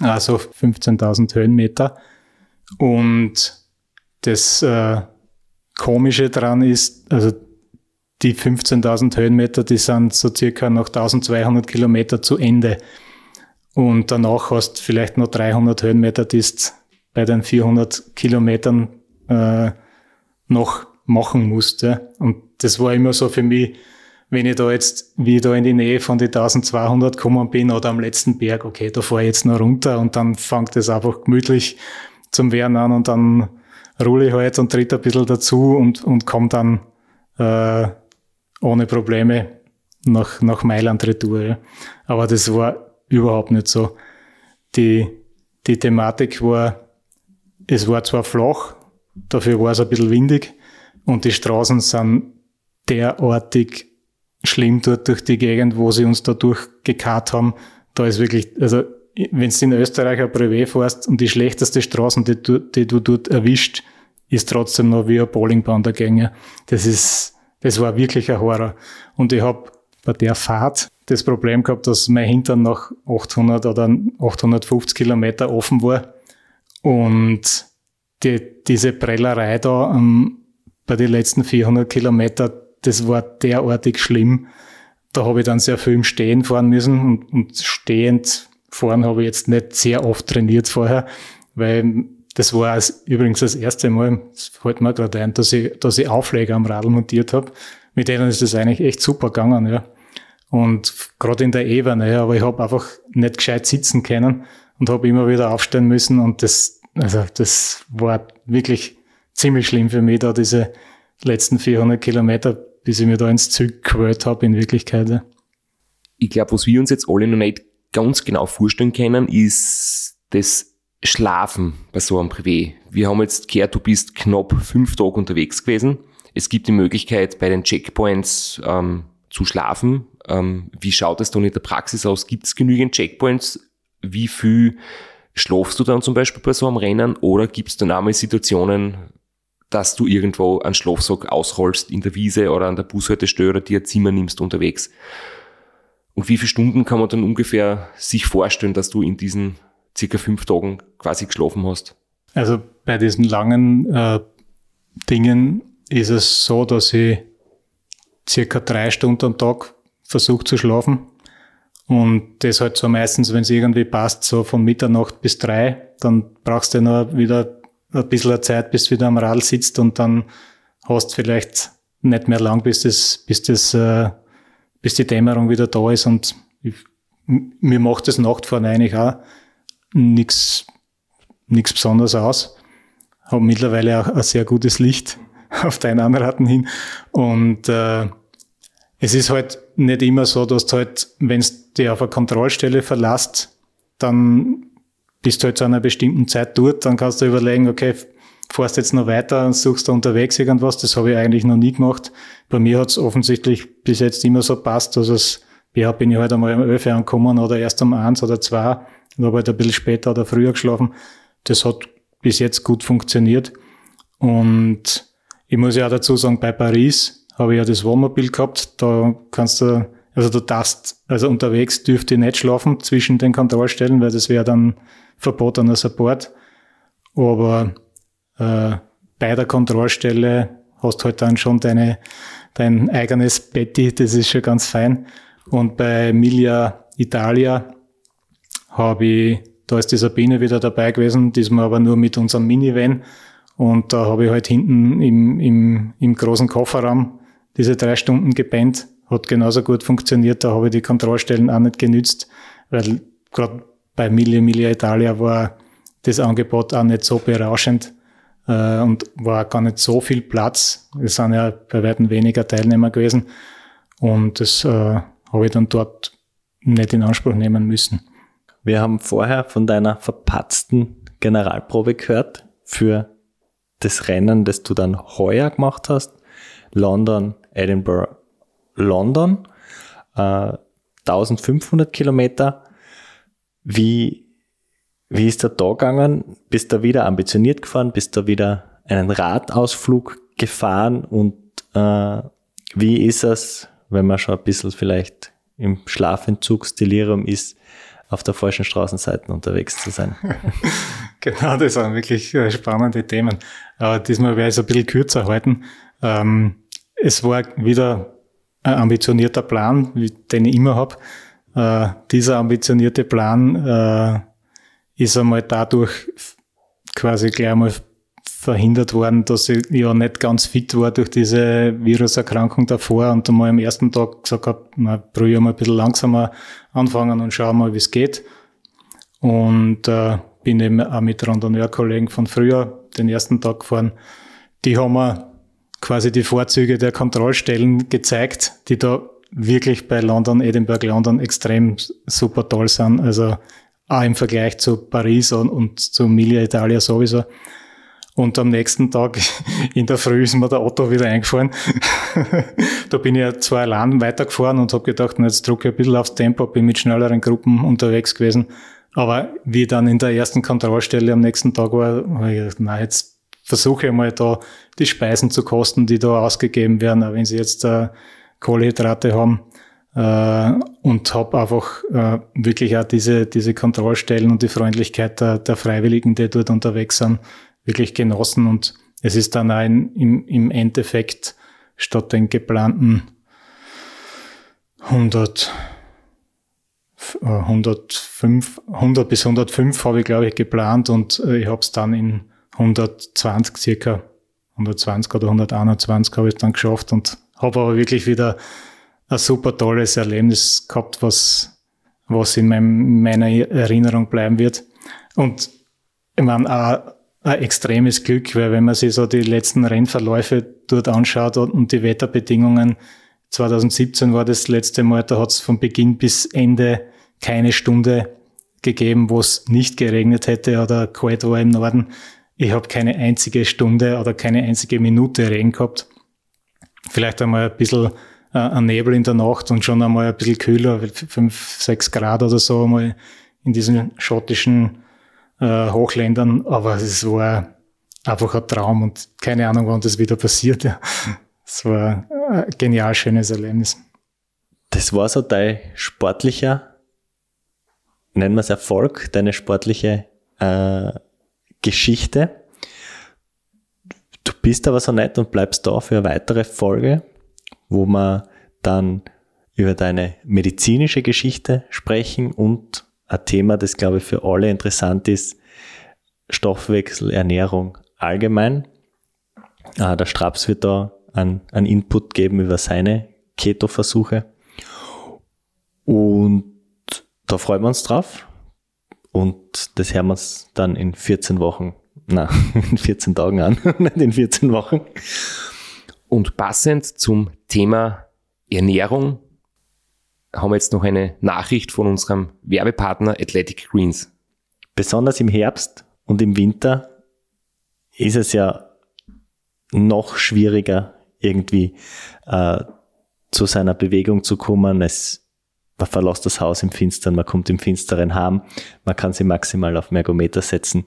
also 15.000 Höhenmeter. Und das äh, Komische dran ist, also die 15.000 Höhenmeter, die sind so circa noch 1200 Kilometer zu Ende. Und danach hast du vielleicht noch 300 Höhenmeter, die du bei den 400 Kilometern äh, noch machen musste. Und das war immer so für mich, wenn ich da jetzt, wie ich da in die Nähe von die 1200 gekommen bin oder am letzten Berg, okay, da fahre ich jetzt noch runter und dann fängt es einfach gemütlich zum Wehren an und dann rulle ich halt und tritt ein bisschen dazu und, und komme dann äh, ohne Probleme nach, nach Mailand retour. Ja. Aber das war überhaupt nicht so. Die, die Thematik war, es war zwar flach, dafür war es ein bisschen windig und die Straßen sind derartig schlimm dort durch die Gegend, wo sie uns da durchgekarrt haben. Da ist wirklich, also wenn du in Österreich ein Privé fährst und die schlechteste Straßen, die du, die du dort erwischt, ist trotzdem noch wie ein Bowlingbahn dagegen. Das ist, das war wirklich ein Horror. Und ich habe bei der Fahrt das Problem gehabt, dass mein Hintern nach 800 oder 850 Kilometer offen war. Und die, diese Prellerei da um, bei den letzten 400 Kilometer, das war derartig schlimm. Da habe ich dann sehr viel im Stehen fahren müssen und, und stehend fahren habe ich jetzt nicht sehr oft trainiert vorher, weil das war übrigens das erste Mal, das fällt mir gerade ein, dass ich, dass ich Aufleger am Radl montiert habe. Mit denen ist das eigentlich echt super gegangen, ja. Und gerade in der Ebene, ja, aber ich habe einfach nicht gescheit sitzen können und habe immer wieder aufstehen müssen und das, also das war wirklich ziemlich schlimm für mich, da diese letzten 400 Kilometer, bis ich mir da ins Zug gewählt habe in Wirklichkeit. Ich glaube, was wir uns jetzt alle noch nicht ganz genau vorstellen können, ist das Schlafen bei so einem Privé. Wir haben jetzt gehört, du bist knapp fünf Tage unterwegs gewesen. Es gibt die Möglichkeit, bei den Checkpoints ähm, zu schlafen. Ähm, wie schaut es dann in der Praxis aus? Gibt es genügend Checkpoints? Wie viel schlafst du dann zum Beispiel bei so einem Rennen? Oder gibt es dann einmal Situationen, dass du irgendwo einen Schlafsack ausrollst in der Wiese oder an der Bushaltestelle dir ein Zimmer nimmst unterwegs? Und wie viele Stunden kann man dann ungefähr sich vorstellen, dass du in diesen circa fünf Tagen quasi geschlafen hast? Also bei diesen langen äh, Dingen ist es so, dass ich circa drei Stunden am Tag versuche zu schlafen. Und das halt so meistens, wenn es irgendwie passt, so von Mitternacht bis drei, dann brauchst du noch wieder ein bisschen Zeit, bis du wieder am Rad sitzt und dann hast vielleicht nicht mehr lang, bis das, bis das äh, bis die Dämmerung wieder da ist und ich, mir macht das Nachtfahren eigentlich auch nichts nichts Besonderes aus. Habe mittlerweile auch ein sehr gutes Licht <laughs> auf deinen Anraten hin und äh, es ist halt nicht immer so, dass du halt, wenn du dich auf eine Kontrollstelle verlässt, dann bist du halt zu einer bestimmten Zeit dort, dann kannst du überlegen, okay, fährst jetzt noch weiter und suchst da unterwegs irgendwas. Das habe ich eigentlich noch nie gemacht. Bei mir hat es offensichtlich bis jetzt immer so passt, dass es, ja, bin ich halt einmal um 11 Uhr angekommen oder erst um eins oder zwei und habe halt ein bisschen später oder früher geschlafen. Das hat bis jetzt gut funktioniert. Und ich muss ja auch dazu sagen, bei Paris habe ich ja das Wohnmobil gehabt. Da kannst du, also du darfst, also unterwegs dürfte ich nicht schlafen zwischen den Kontrollstellen, weil das wäre dann verbotener Support. Aber äh, bei der Kontrollstelle hast halt dann schon deine, dein eigenes Betty, das ist schon ganz fein. Und bei Emilia Italia habe ich, da ist die Sabine wieder dabei gewesen, diesmal aber nur mit unserem Minivan. Und da habe ich halt hinten im, im, im großen Kofferraum diese drei Stunden gepennt. Hat genauso gut funktioniert. Da habe ich die Kontrollstellen auch nicht genützt, weil gerade bei Emilia Emilia Italia war das Angebot auch nicht so berauschend äh, und war gar nicht so viel Platz. Es sind ja bei weitem weniger Teilnehmer gewesen und das äh, habe ich dann dort nicht in Anspruch nehmen müssen. Wir haben vorher von deiner verpatzten Generalprobe gehört für das Rennen, das du dann heuer gemacht hast. London, Edinburgh, London. Äh, 1500 Kilometer. Wie wie ist der da gegangen? Bist du wieder ambitioniert gefahren? Bist du wieder einen Radausflug gefahren? Und äh, wie ist es, wenn man schon ein bisschen vielleicht im Schlafentzugsdelirium ist, auf der falschen Straßenseite unterwegs zu sein? <laughs> genau, das waren wirklich äh, spannende Themen. Aber diesmal werde ich es ein bisschen kürzer halten. Ähm, es war wieder ein ambitionierter Plan, den ich immer habe. Äh, dieser ambitionierte Plan äh, ist einmal dadurch quasi gleich einmal verhindert worden, dass ich ja nicht ganz fit war durch diese Viruserkrankung davor und einmal am ersten Tag gesagt habe, na, probiere mal ein bisschen langsamer anfangen und schau mal, wie es geht. Und äh, bin eben auch mit Randonneur-Kollegen von früher den ersten Tag gefahren. Die haben mir quasi die Vorzüge der Kontrollstellen gezeigt, die da wirklich bei London, Edinburgh, London extrem super toll sind. Also auch im Vergleich zu Paris und, und zu Emilia Italia sowieso. Und am nächsten Tag <laughs> in der Früh ist mir der Otto wieder eingefahren. <laughs> da bin ich ja zwar allein weitergefahren und habe gedacht, na, jetzt drücke ich ein bisschen aufs Tempo, bin mit schnelleren Gruppen unterwegs gewesen. Aber wie dann in der ersten Kontrollstelle am nächsten Tag war, habe ich gedacht, na, jetzt versuche ich mal da die Speisen zu kosten, die da ausgegeben werden, auch wenn sie jetzt äh, Kohlehydrate haben äh, und habe einfach äh, wirklich auch diese, diese Kontrollstellen und die Freundlichkeit der, der Freiwilligen, die dort unterwegs sind, wirklich genossen. Und es ist dann ein, im, im Endeffekt statt den geplanten 100, 105, 100 bis 105 habe ich, glaube ich, geplant und äh, ich habe es dann in 120 circa, 120 oder 121 habe ich dann geschafft und habe aber wirklich wieder ein super tolles Erlebnis gehabt, was, was in meinem, meiner Erinnerung bleiben wird. Und ich meine, auch ein extremes Glück, weil wenn man sich so die letzten Rennverläufe dort anschaut und die Wetterbedingungen, 2017 war das letzte Mal, da hat es von Beginn bis Ende keine Stunde gegeben, wo es nicht geregnet hätte oder kalt war im Norden. Ich habe keine einzige Stunde oder keine einzige Minute Regen gehabt. Vielleicht einmal ein bisschen äh, ein Nebel in der Nacht und schon einmal ein bisschen kühler, fünf, sechs Grad oder so einmal in diesen schottischen äh, Hochländern. Aber es war einfach ein Traum und keine Ahnung, wann das wieder passiert. Es war ein genial schönes Erlebnis. Das war so dein sportlicher, nennen wir es Erfolg, deine sportliche äh, Geschichte. Bist aber so nett und bleibst da für eine weitere Folge wo wir dann über deine medizinische Geschichte sprechen und ein Thema, das glaube ich für alle interessant ist, Stoffwechsel, Ernährung allgemein. Ah, der Straps wird da einen, einen Input geben über seine Keto-Versuche. Und da freuen wir uns drauf. Und das hören wir uns dann in 14 Wochen, na, <laughs> in 14 Tagen an, <laughs> nicht in 14 Wochen. Und passend zum Thema Ernährung haben wir jetzt noch eine Nachricht von unserem Werbepartner Athletic Greens. Besonders im Herbst und im Winter ist es ja noch schwieriger, irgendwie äh, zu seiner Bewegung zu kommen. Es, man verlässt das Haus im Finstern, man kommt im Finsteren heim, man kann sie maximal auf Mergometer setzen.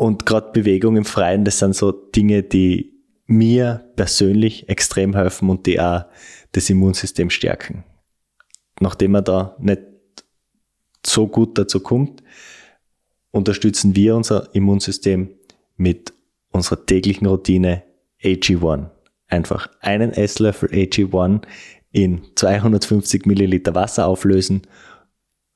Und gerade Bewegung im Freien, das sind so Dinge, die mir persönlich extrem helfen und die auch das Immunsystem stärken. Nachdem man da nicht so gut dazu kommt, unterstützen wir unser Immunsystem mit unserer täglichen Routine AG1. Einfach einen Esslöffel AG1 in 250 Milliliter Wasser auflösen.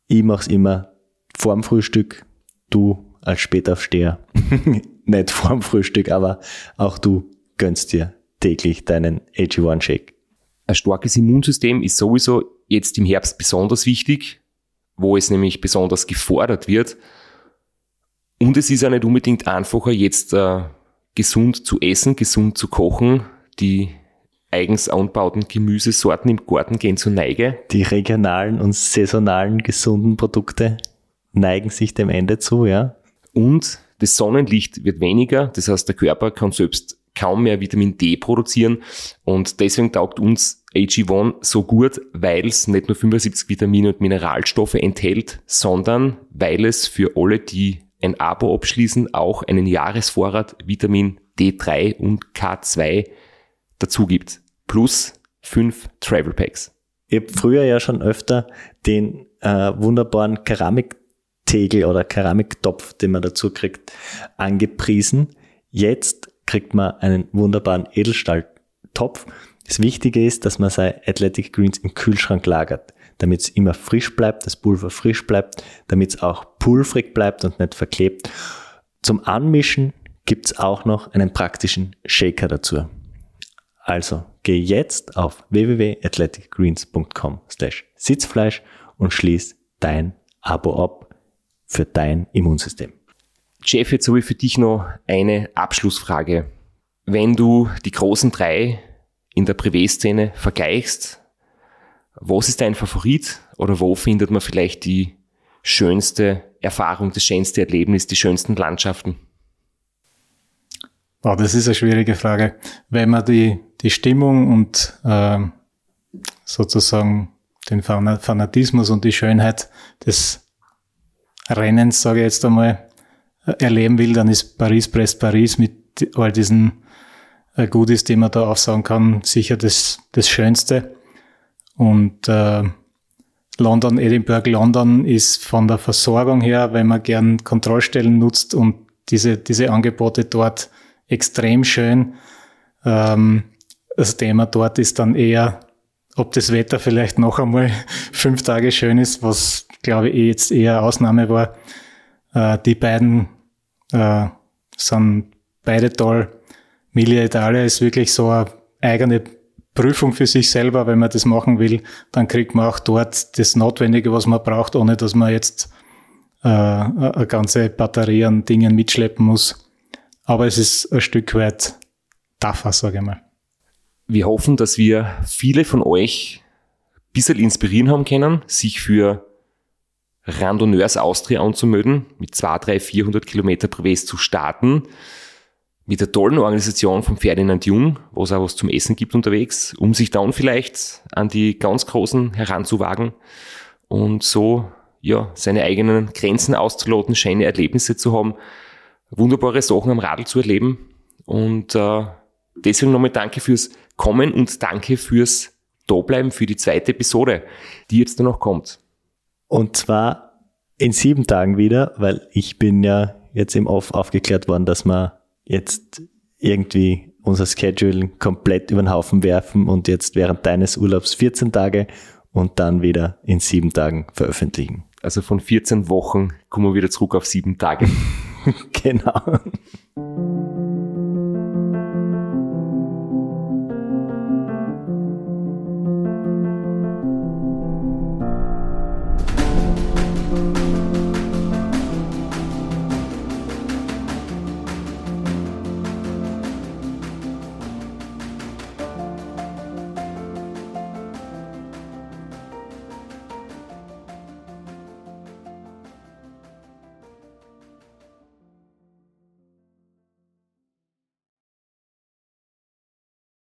Ich mache es immer vorm Frühstück, du als Spätaufsteher. <laughs> Nicht vorm Frühstück, aber auch du gönnst dir täglich deinen AG1-Shake. Ein starkes Immunsystem ist sowieso jetzt im Herbst besonders wichtig, wo es nämlich besonders gefordert wird. Und es ist auch nicht unbedingt einfacher, jetzt äh, gesund zu essen, gesund zu kochen. Die eigens anbauten Gemüsesorten im Garten gehen zur Neige. Die regionalen und saisonalen gesunden Produkte neigen sich dem Ende zu, ja. Und das Sonnenlicht wird weniger, das heißt, der Körper kann selbst kaum mehr Vitamin D produzieren und deswegen taugt uns AG1 so gut, weil es nicht nur 75 Vitamine und Mineralstoffe enthält, sondern weil es für alle, die ein Abo abschließen, auch einen Jahresvorrat Vitamin D3 und K2 dazu gibt. Plus fünf Travel Packs. Ich habe früher ja schon öfter den äh, wunderbaren Keramiktegel oder Keramiktopf, den man dazu kriegt, angepriesen. Jetzt kriegt man einen wunderbaren Edelstahltopf. Das Wichtige ist, dass man seine Athletic Greens im Kühlschrank lagert, damit es immer frisch bleibt, das Pulver frisch bleibt, damit es auch pulverig bleibt und nicht verklebt. Zum Anmischen gibt es auch noch einen praktischen Shaker dazu. Also geh jetzt auf www.athleticgreens.com slash Sitzfleisch und schließ dein Abo ab für dein Immunsystem. Jeff, jetzt habe ich für dich noch eine Abschlussfrage. Wenn du die großen drei in der Privé-Szene vergleichst, was ist dein Favorit oder wo findet man vielleicht die schönste Erfahrung, das schönste Erlebnis, die schönsten Landschaften? Wow, das ist eine schwierige Frage. Wenn man die, die Stimmung und äh, sozusagen den Fanatismus und die Schönheit des Rennens, sage ich jetzt einmal, erleben will, dann ist Paris Brest Paris mit all diesen äh, Goodies, die man da aufsagen kann, sicher das, das Schönste. Und äh, London, Edinburgh, London ist von der Versorgung her, wenn man gern Kontrollstellen nutzt und diese, diese Angebote dort extrem schön. Ähm, das Thema dort ist dann eher, ob das Wetter vielleicht noch einmal <laughs> fünf Tage schön ist, was glaube ich jetzt eher Ausnahme war. Äh, die beiden äh, sind beide toll. Milia Italia ist wirklich so eine eigene Prüfung für sich selber. Wenn man das machen will, dann kriegt man auch dort das Notwendige, was man braucht, ohne dass man jetzt äh, eine ganze Batterie an Dingen mitschleppen muss. Aber es ist ein Stück weit tougher, sage ich mal. Wir hoffen, dass wir viele von euch ein bisschen inspirieren haben können, sich für Randonneurs Austria anzumelden, mit 200, 300, 400 Kilometer Privé zu starten, mit der tollen Organisation von Ferdinand Jung, wo es auch was zum Essen gibt unterwegs, um sich dann vielleicht an die ganz Großen heranzuwagen und so ja, seine eigenen Grenzen auszuloten, schöne Erlebnisse zu haben, wunderbare Sachen am Radl zu erleben. Und äh, deswegen nochmal danke fürs Kommen und danke fürs Dableiben für die zweite Episode, die jetzt noch kommt. Und zwar in sieben Tagen wieder, weil ich bin ja jetzt im Off aufgeklärt worden, dass wir jetzt irgendwie unser Schedule komplett über den Haufen werfen und jetzt während deines Urlaubs 14 Tage und dann wieder in sieben Tagen veröffentlichen. Also von 14 Wochen kommen wir wieder zurück auf sieben Tage. <laughs> genau.